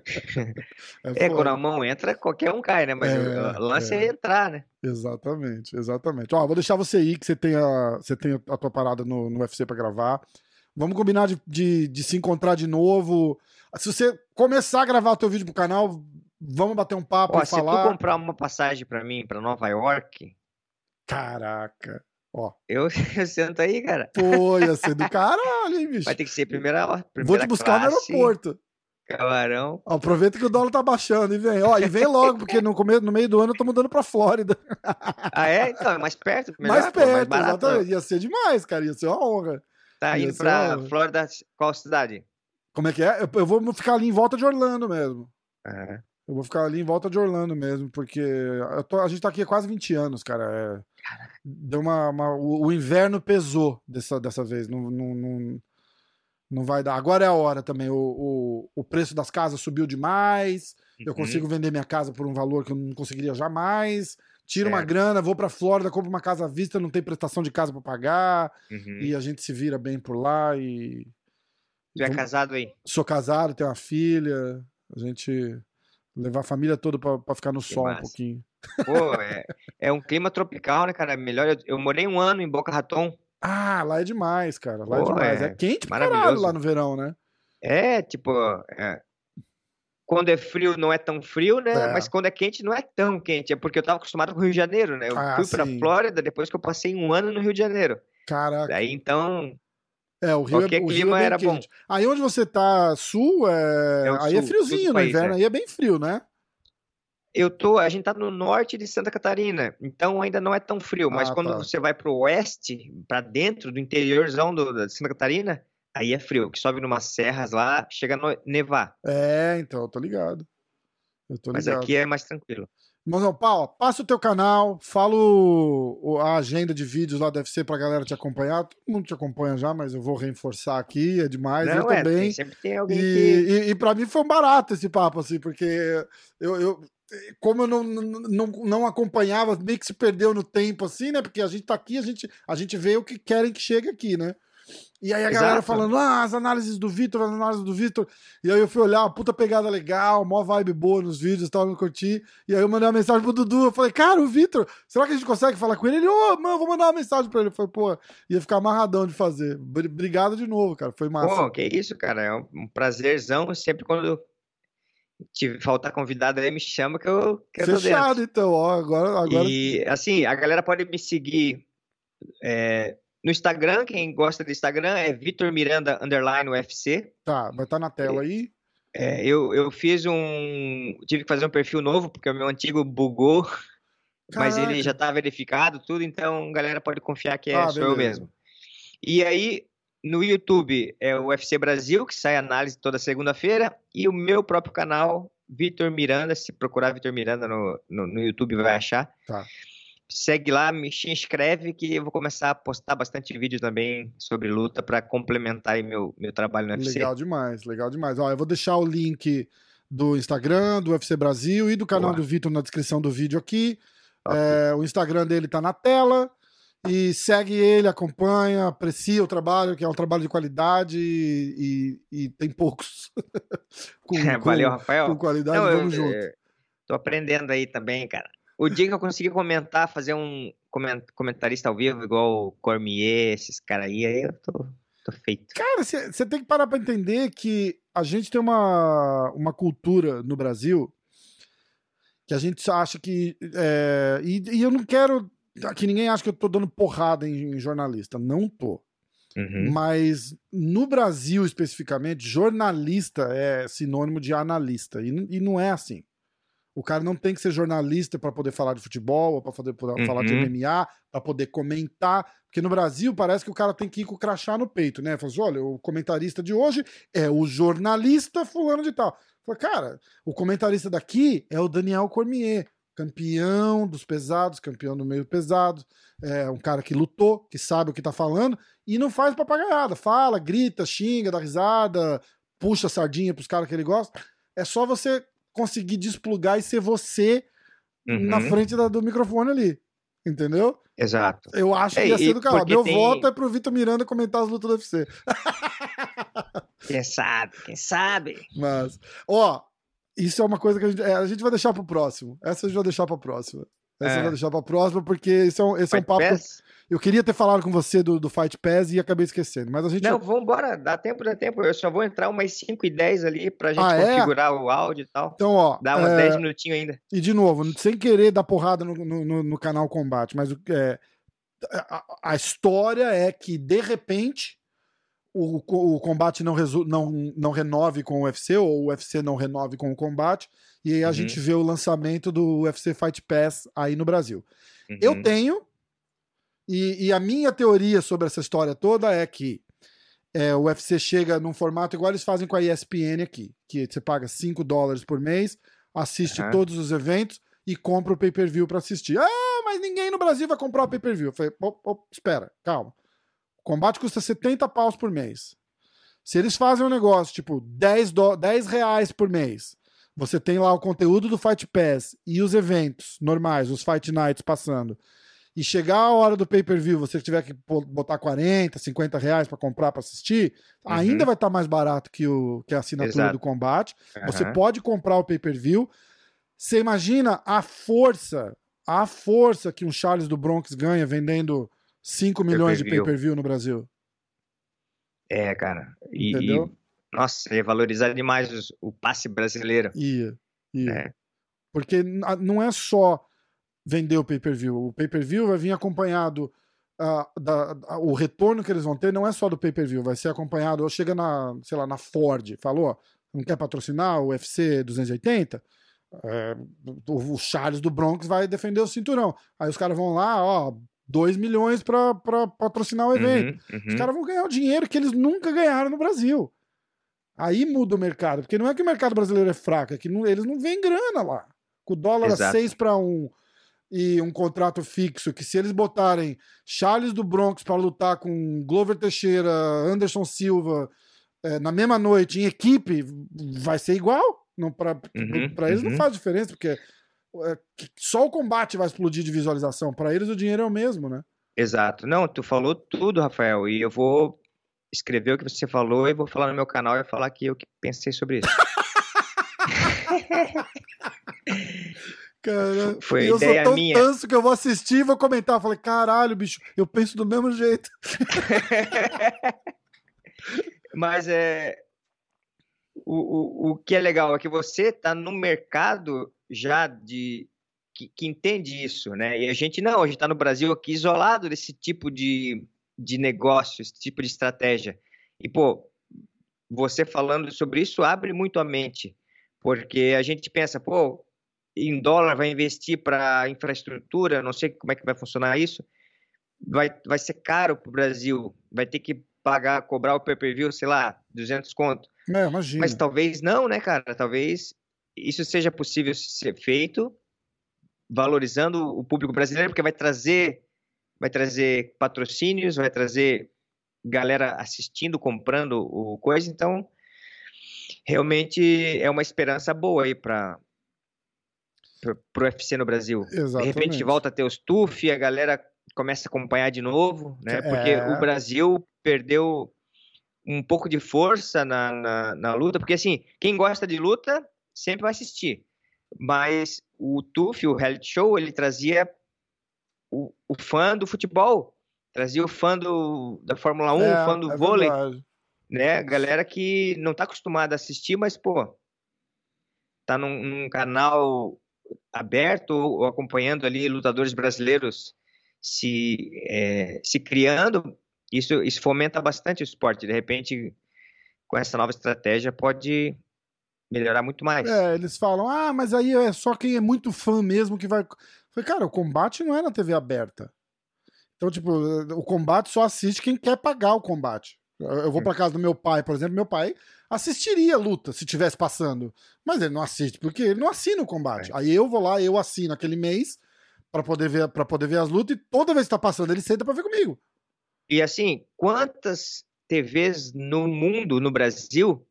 S1: [LAUGHS]
S2: é, é quando a mão entra, qualquer um cai, né? Mas é, o lance é. é. entrar, né?
S1: Exatamente, exatamente. Ó, vou deixar você ir, que você tem a, você tem a tua parada no, no UFC pra gravar. Vamos combinar de, de, de, se encontrar de novo. Se você começar a gravar o teu vídeo pro canal, vamos bater um papo Ó, e falar.
S2: Se tu comprar uma passagem para mim para Nova York,
S1: caraca. Ó.
S2: Eu, [LAUGHS] eu sento aí, cara.
S1: Pô, ia ser do [LAUGHS] caralho, hein, bicho.
S2: Vai ter que ser primeira, primeira
S1: Vou te buscar classe, no aeroporto.
S2: Camarão.
S1: Ó, aproveita que o dólar tá baixando e vem. Ó, e vem logo, porque no, começo, no meio do ano eu tô mudando pra Flórida.
S2: Ah, é? Então, é mais perto?
S1: Melhor, mais perto, mais barato, exatamente. Ia ser demais, cara. Ia ser uma honra.
S2: Tá indo pra Flórida, qual cidade?
S1: Como é que é? Eu, eu, vou ficar ali em volta de Orlando mesmo. É. Eu vou ficar ali em volta de Orlando mesmo, porque tô, a gente tá aqui há quase 20 anos, cara. É, deu uma, uma o, o, inverno pesou dessa, dessa vez. Não, não, não, não, vai dar. Agora é a hora também. O, o, o preço das casas subiu demais. Uhum. Eu consigo vender minha casa por um valor que eu não conseguiria jamais. Tiro uma grana, vou pra Flórida, compro uma casa à vista, não tem prestação de casa para pagar. Uhum. E a gente se vira bem por lá. E.
S2: Tu é casado aí?
S1: Sou casado, tenho uma filha. A gente Levar a família toda para ficar no que sol massa. um pouquinho.
S2: Pô, é, é um clima tropical, né, cara? Melhor. Eu, eu, morei um ano em Boca Raton.
S1: Ah, lá é demais, cara. Lá é Pô, é demais. É, é quente pra caralho lá no verão, né?
S2: É, tipo. É, quando é frio não é tão frio, né? É. Mas quando é quente não é tão quente. É porque eu tava acostumado com o Rio de Janeiro, né? Eu ah, fui sim. pra Flórida depois que eu passei um ano no Rio de Janeiro.
S1: Caraca.
S2: Aí então
S1: é, o Rio, é, o Rio é era quente. bom. Aí onde você tá, sul, é... é aí é sul, é friozinho no país, inverno, né? aí é bem frio, né?
S2: Eu tô, a gente tá no norte de Santa Catarina, então ainda não é tão frio, mas ah, quando tá. você vai pro oeste, para dentro do interiorzão do, da Santa Catarina, aí é frio, que sobe numas serras lá, chega a nevar.
S1: É, então, eu tô ligado. Eu tô
S2: ligado. Mas aqui é mais tranquilo.
S1: Mãozão, Paulo, passa o teu canal, fala o, a agenda de vídeos lá do UFC pra galera te acompanhar. Todo mundo te acompanha já, mas eu vou reforçar aqui, é demais. Não, eu é, também.
S2: Sempre tem alguém
S1: e,
S2: que...
S1: e, e pra mim foi um barato esse papo, assim, porque eu, eu como eu não, não, não acompanhava, meio que se perdeu no tempo, assim, né? Porque a gente tá aqui, a gente, a gente vê o que querem que chegue aqui, né? E aí a Exato. galera falando, ah, as análises do Vitor, as análises do Vitor. E aí eu fui olhar, puta pegada legal, mó vibe boa nos vídeos, tal, não curti. E aí eu mandei uma mensagem pro Dudu, eu falei, cara, o Vitor, será que a gente consegue falar com ele? Ele, ô, oh, mano, vou mandar uma mensagem pra ele. Eu falei, pô, ia ficar amarradão de fazer. Obrigado de novo, cara, foi massa.
S2: Pô, que isso, cara, é um prazerzão, sempre quando te faltar convidado aí, me chama que eu, que
S1: Fechado, então, ó, agora, agora...
S2: E, assim, a galera pode me seguir... É, no Instagram, quem gosta do Instagram é Vitor Miranda Underline UFC.
S1: Tá, vai estar tá na tela aí.
S2: É, eu, eu fiz um. Tive que fazer um perfil novo, porque o meu antigo bugou. Caraca. Mas ele já tá verificado, tudo, então a galera pode confiar que é ah, sou beleza. eu mesmo. E aí, no YouTube é o UFC Brasil, que sai análise toda segunda-feira, e o meu próprio canal, Vitor Miranda. Se procurar Vitor Miranda no, no, no, YouTube, vai achar.
S1: Tá
S2: segue lá, me inscreve que eu vou começar a postar bastante vídeo também sobre luta para complementar meu, meu trabalho no UFC.
S1: Legal demais, legal demais. Ó, eu vou deixar o link do Instagram, do UFC Brasil e do canal Boa. do Vitor na descrição do vídeo aqui. É, o Instagram dele tá na tela. E segue ele, acompanha, aprecia o trabalho, que é um trabalho de qualidade e, e, e tem poucos. [LAUGHS]
S2: com, é, [LAUGHS] valeu, Rafael.
S1: Com qualidade, Não, vamos eu, junto. Eu,
S2: tô aprendendo aí também, cara. O dia que eu conseguir comentar, fazer um comentarista ao vivo, igual o Cormier, esses caras aí, aí eu tô, tô feito.
S1: Cara, você tem que parar pra entender que a gente tem uma, uma cultura no Brasil que a gente acha que. É, e, e, eu não quero que ninguém ache que eu tô dando porrada em, em jornalista. Não tô. Uhum. Mas no Brasil, especificamente, jornalista é sinônimo de analista. E, e não é assim. O cara não tem que ser jornalista para poder falar de futebol, para poder, poder uhum. falar de MMA, para poder comentar. Porque no Brasil parece que o cara tem que ir com o crachá no peito, né? Fala assim, olha, o comentarista de hoje é o jornalista fulano de tal. Fala, cara, o comentarista daqui é o Daniel Cormier, campeão dos pesados, campeão do meio pesado, é um cara que lutou, que sabe o que tá falando, e não faz papagaiada. Fala, grita, xinga, dá risada, puxa a sardinha pros caras que ele gosta. É só você conseguir desplugar e ser você uhum. na frente da, do microfone ali. Entendeu?
S2: Exato.
S1: Eu acho que é, ia ser do canal. Meu tem... voto é pro Vitor Miranda comentar as lutas do UFC. [LAUGHS]
S2: quem sabe, quem sabe.
S1: Mas, ó, isso é uma coisa que a gente, é, a gente vai deixar pro próximo. Essa a gente vai deixar pra próxima. Essa é. eu vou deixar pra próxima, porque esse é um, esse é um papo. Pass? Eu queria ter falado com você do, do Fight Pass e acabei esquecendo. Mas a gente.
S2: Não, vamos embora, dá tempo, dá tempo. Eu só vou entrar umas 5 e 10 ali pra gente ah, é? configurar o áudio e tal.
S1: Então, ó.
S2: Dá uns
S1: é...
S2: 10 minutinhos ainda.
S1: E de novo, sem querer dar porrada no, no, no canal Combate, mas é, a, a, história é que, de repente, o, o combate não, não, não renove com o UFC, ou o UFC não renove com o combate, e aí a uhum. gente vê o lançamento do UFC Fight Pass aí no Brasil. Uhum. Eu tenho, e, e, a minha teoria sobre essa história toda é que é, o UFC chega num formato igual eles fazem com a ESPN aqui, que você paga 5 dólares por mês, assiste uhum. todos os eventos e compra o pay-per-view para assistir. Ah, mas ninguém no Brasil vai comprar o pay-per-view. Falei, oh, oh, espera, calma. O combate custa 70 paus por mês. Se eles fazem um negócio tipo 10, do... 10 reais por mês, você tem lá o conteúdo do Fight Pass e os eventos normais, os Fight Nights passando e chegar a hora do pay-per-view, você tiver que botar 40, 50 reais para comprar para assistir, uhum. ainda vai estar tá mais barato que, o, que a assinatura Exato. do combate. Uhum. Você pode comprar o pay-per-view. Você imagina a força, a força que um Charles do Bronx ganha vendendo 5 milhões pay de pay-per-view no Brasil.
S2: É, cara. E, Entendeu? E, nossa, ia valorizar demais o passe brasileiro.
S1: Ia, ia. É. Porque não é só vender o pay-per-view. O pay-per-view vai vir acompanhado. Uh, da, uh, o retorno que eles vão ter não é só do pay-per-view, vai ser acompanhado. Ou chega na, sei lá, na Ford, falou: não quer patrocinar o UFC 280? É, o, o Charles do Bronx vai defender o cinturão. Aí os caras vão lá, ó, 2 milhões para patrocinar o evento. Uhum, uhum. Os caras vão ganhar o dinheiro que eles nunca ganharam no Brasil. Aí muda o mercado, porque não é que o mercado brasileiro é fraco, é que não, eles não vêm grana lá. Com o dólar Exato. a 6 para 1, e um contrato fixo que se eles botarem Charles do Bronx para lutar com Glover Teixeira, Anderson Silva é, na mesma noite em equipe, vai ser igual. Não para uhum, eles uhum. não faz diferença porque é, só o combate vai explodir de visualização. Para eles o dinheiro é o mesmo, né?
S2: Exato. Não, tu falou tudo, Rafael, e eu vou escrever o que você falou e vou falar no meu canal e falar aqui o que pensei sobre isso. [LAUGHS]
S1: Cara, Foi eu sou tão minha. tanso que eu vou assistir e vou comentar. Eu falei, caralho, bicho, eu penso do mesmo jeito. [LAUGHS]
S2: Mas é. O, o, o que é legal é que você tá no mercado já de. Que, que entende isso, né? E a gente não, a gente tá no Brasil aqui isolado desse tipo de, de negócio, esse tipo de estratégia. E, pô, você falando sobre isso abre muito a mente, porque a gente pensa, pô, em dólar vai investir para infraestrutura, não sei como é que vai funcionar isso, vai, vai ser caro para o Brasil, vai ter que pagar, cobrar o pay-per-view, sei lá, 200 conto.
S1: É, imagina.
S2: Mas talvez não, né, cara? Talvez isso seja possível ser feito valorizando o público brasileiro, porque vai trazer vai trazer patrocínios, vai trazer galera assistindo, comprando o coisa, então realmente é uma esperança boa aí para pro UFC no Brasil.
S1: Exatamente.
S2: De repente volta a ter os TUF, a galera começa a acompanhar de novo, né? Porque é... o Brasil perdeu um pouco de força na, na, na, luta, porque assim, quem gosta de luta sempre vai assistir. Mas o TUF, o reality show, ele trazia o, o fã do futebol, trazia o fã do, da Fórmula 1, é, o fã do é vôlei. Verdade. Né? Galera que não está acostumada a assistir, mas, pô, tá num, num canal aberto ou acompanhando ali lutadores brasileiros se, é, se criando, isso, isso fomenta bastante o esporte. De repente, com essa nova estratégia, pode melhorar muito mais.
S1: É, eles falam, ah, mas aí é só quem é muito fã mesmo que vai. Falei, cara, o combate não é na TV aberta. Então, tipo, o combate só assiste quem quer pagar o combate. Eu vou para casa do meu pai, por exemplo, meu pai assistiria a luta se tivesse passando, mas ele não assiste porque ele não assina o combate. É. Aí eu vou lá, eu assino aquele mês para poder ver para poder ver as lutas e toda vez que tá passando ele senta para ver comigo.
S2: E assim, quantas TVs no mundo, no Brasil,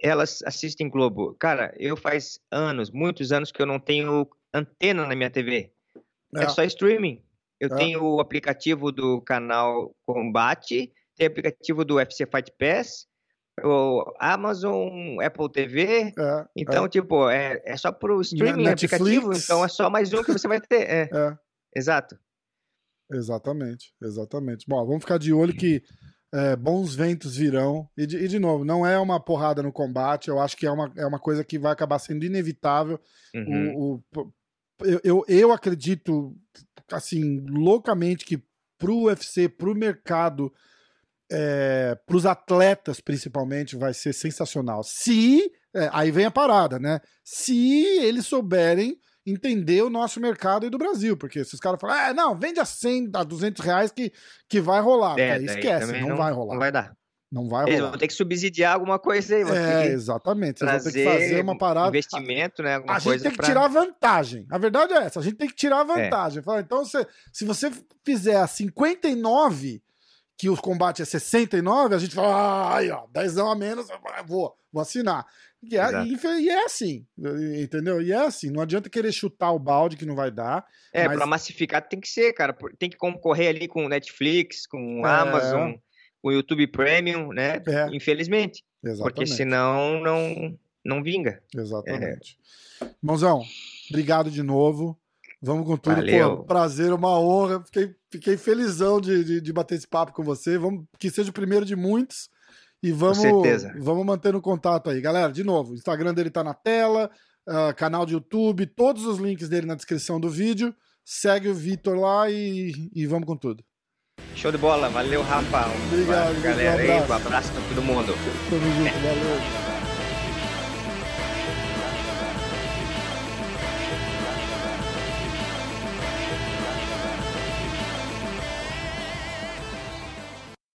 S2: elas assistem Globo? Cara, eu faz anos, muitos anos que eu não tenho antena na minha TV. É, é só streaming. Eu é. tenho o aplicativo do canal Combate tem aplicativo do UFC Fight Pass, o Amazon, Apple TV.
S1: É,
S2: Então,
S1: é,
S2: tipo, é, é só pro streaming
S1: Netflix.
S2: aplicativo, então é só mais um que você vai ter. É,
S1: é,
S2: exato.
S1: exatamente, exatamente. Bom, vamos ficar de olho que é, bons ventos virão. E de, e de novo, não é uma porrada no combate, eu acho que é uma, é uma coisa que vai acabar sendo inevitável.
S2: Uhum.
S1: O, o- eu, eu, eu acredito, assim, loucamente que pro UFC, pro mercado, é, pros atletas principalmente, vai ser sensacional. Se, é, aí vem a parada, né? Se eles souberem entender o nosso mercado e do Brasil, porque se os caras falam, ah, não, vende a 100, a 200 reais que, que vai rolar.
S2: É, daí
S1: esquece,
S2: também
S1: não, vai rolar.
S2: Não vai dar.
S1: Não vai
S2: Eles
S1: rolar.
S2: vão ter que subsidiar alguma coisa aí,
S1: É, exatamente. Vocês vão ter que fazer uma parada.
S2: investimento, né? Alguma
S1: A gente tem que
S2: pra-
S1: tirar vantagem. A verdade é essa, a gente tem que tirar
S2: É.
S1: vantagem. Fala, Então, se, se você fizer a 59, que o combate é 69, a gente fala, ah, aí, ó, 10 a menos, vou, vou assinar. E é, e é assim, entendeu? E é assim, não adianta querer chutar o balde que não vai dar.
S2: É,
S1: mas-
S2: pra massificar tem que ser, cara. Tem que concorrer ali com Netflix, com
S1: É.
S2: Amazon, o YouTube Premium, né?
S1: É.
S2: Infelizmente.
S1: Exatamente.
S2: Porque senão não, não vinga.
S1: Exatamente. Mãozão, obrigado de novo. Vamos com tudo.
S2: Valeu.
S1: Pô, prazer, uma honra. Fiquei, fiquei felizão de, de, de bater esse papo com você. Vamos, que seja o primeiro de muitos. E vamos,
S2: certeza.
S1: vamos mantendo contato aí. Galera, de novo, o Instagram dele tá na tela, ah, canal de YouTube, todos os links dele na descrição do vídeo. Segue o Vitor lá e, e vamos com tudo.
S2: Show de bola. Valeu, Rafa.
S1: Obrigado,
S2: galera
S1: um
S2: aí.
S1: abraço.
S2: Um abraço pra todo mundo.
S1: Tamo junto, valeu.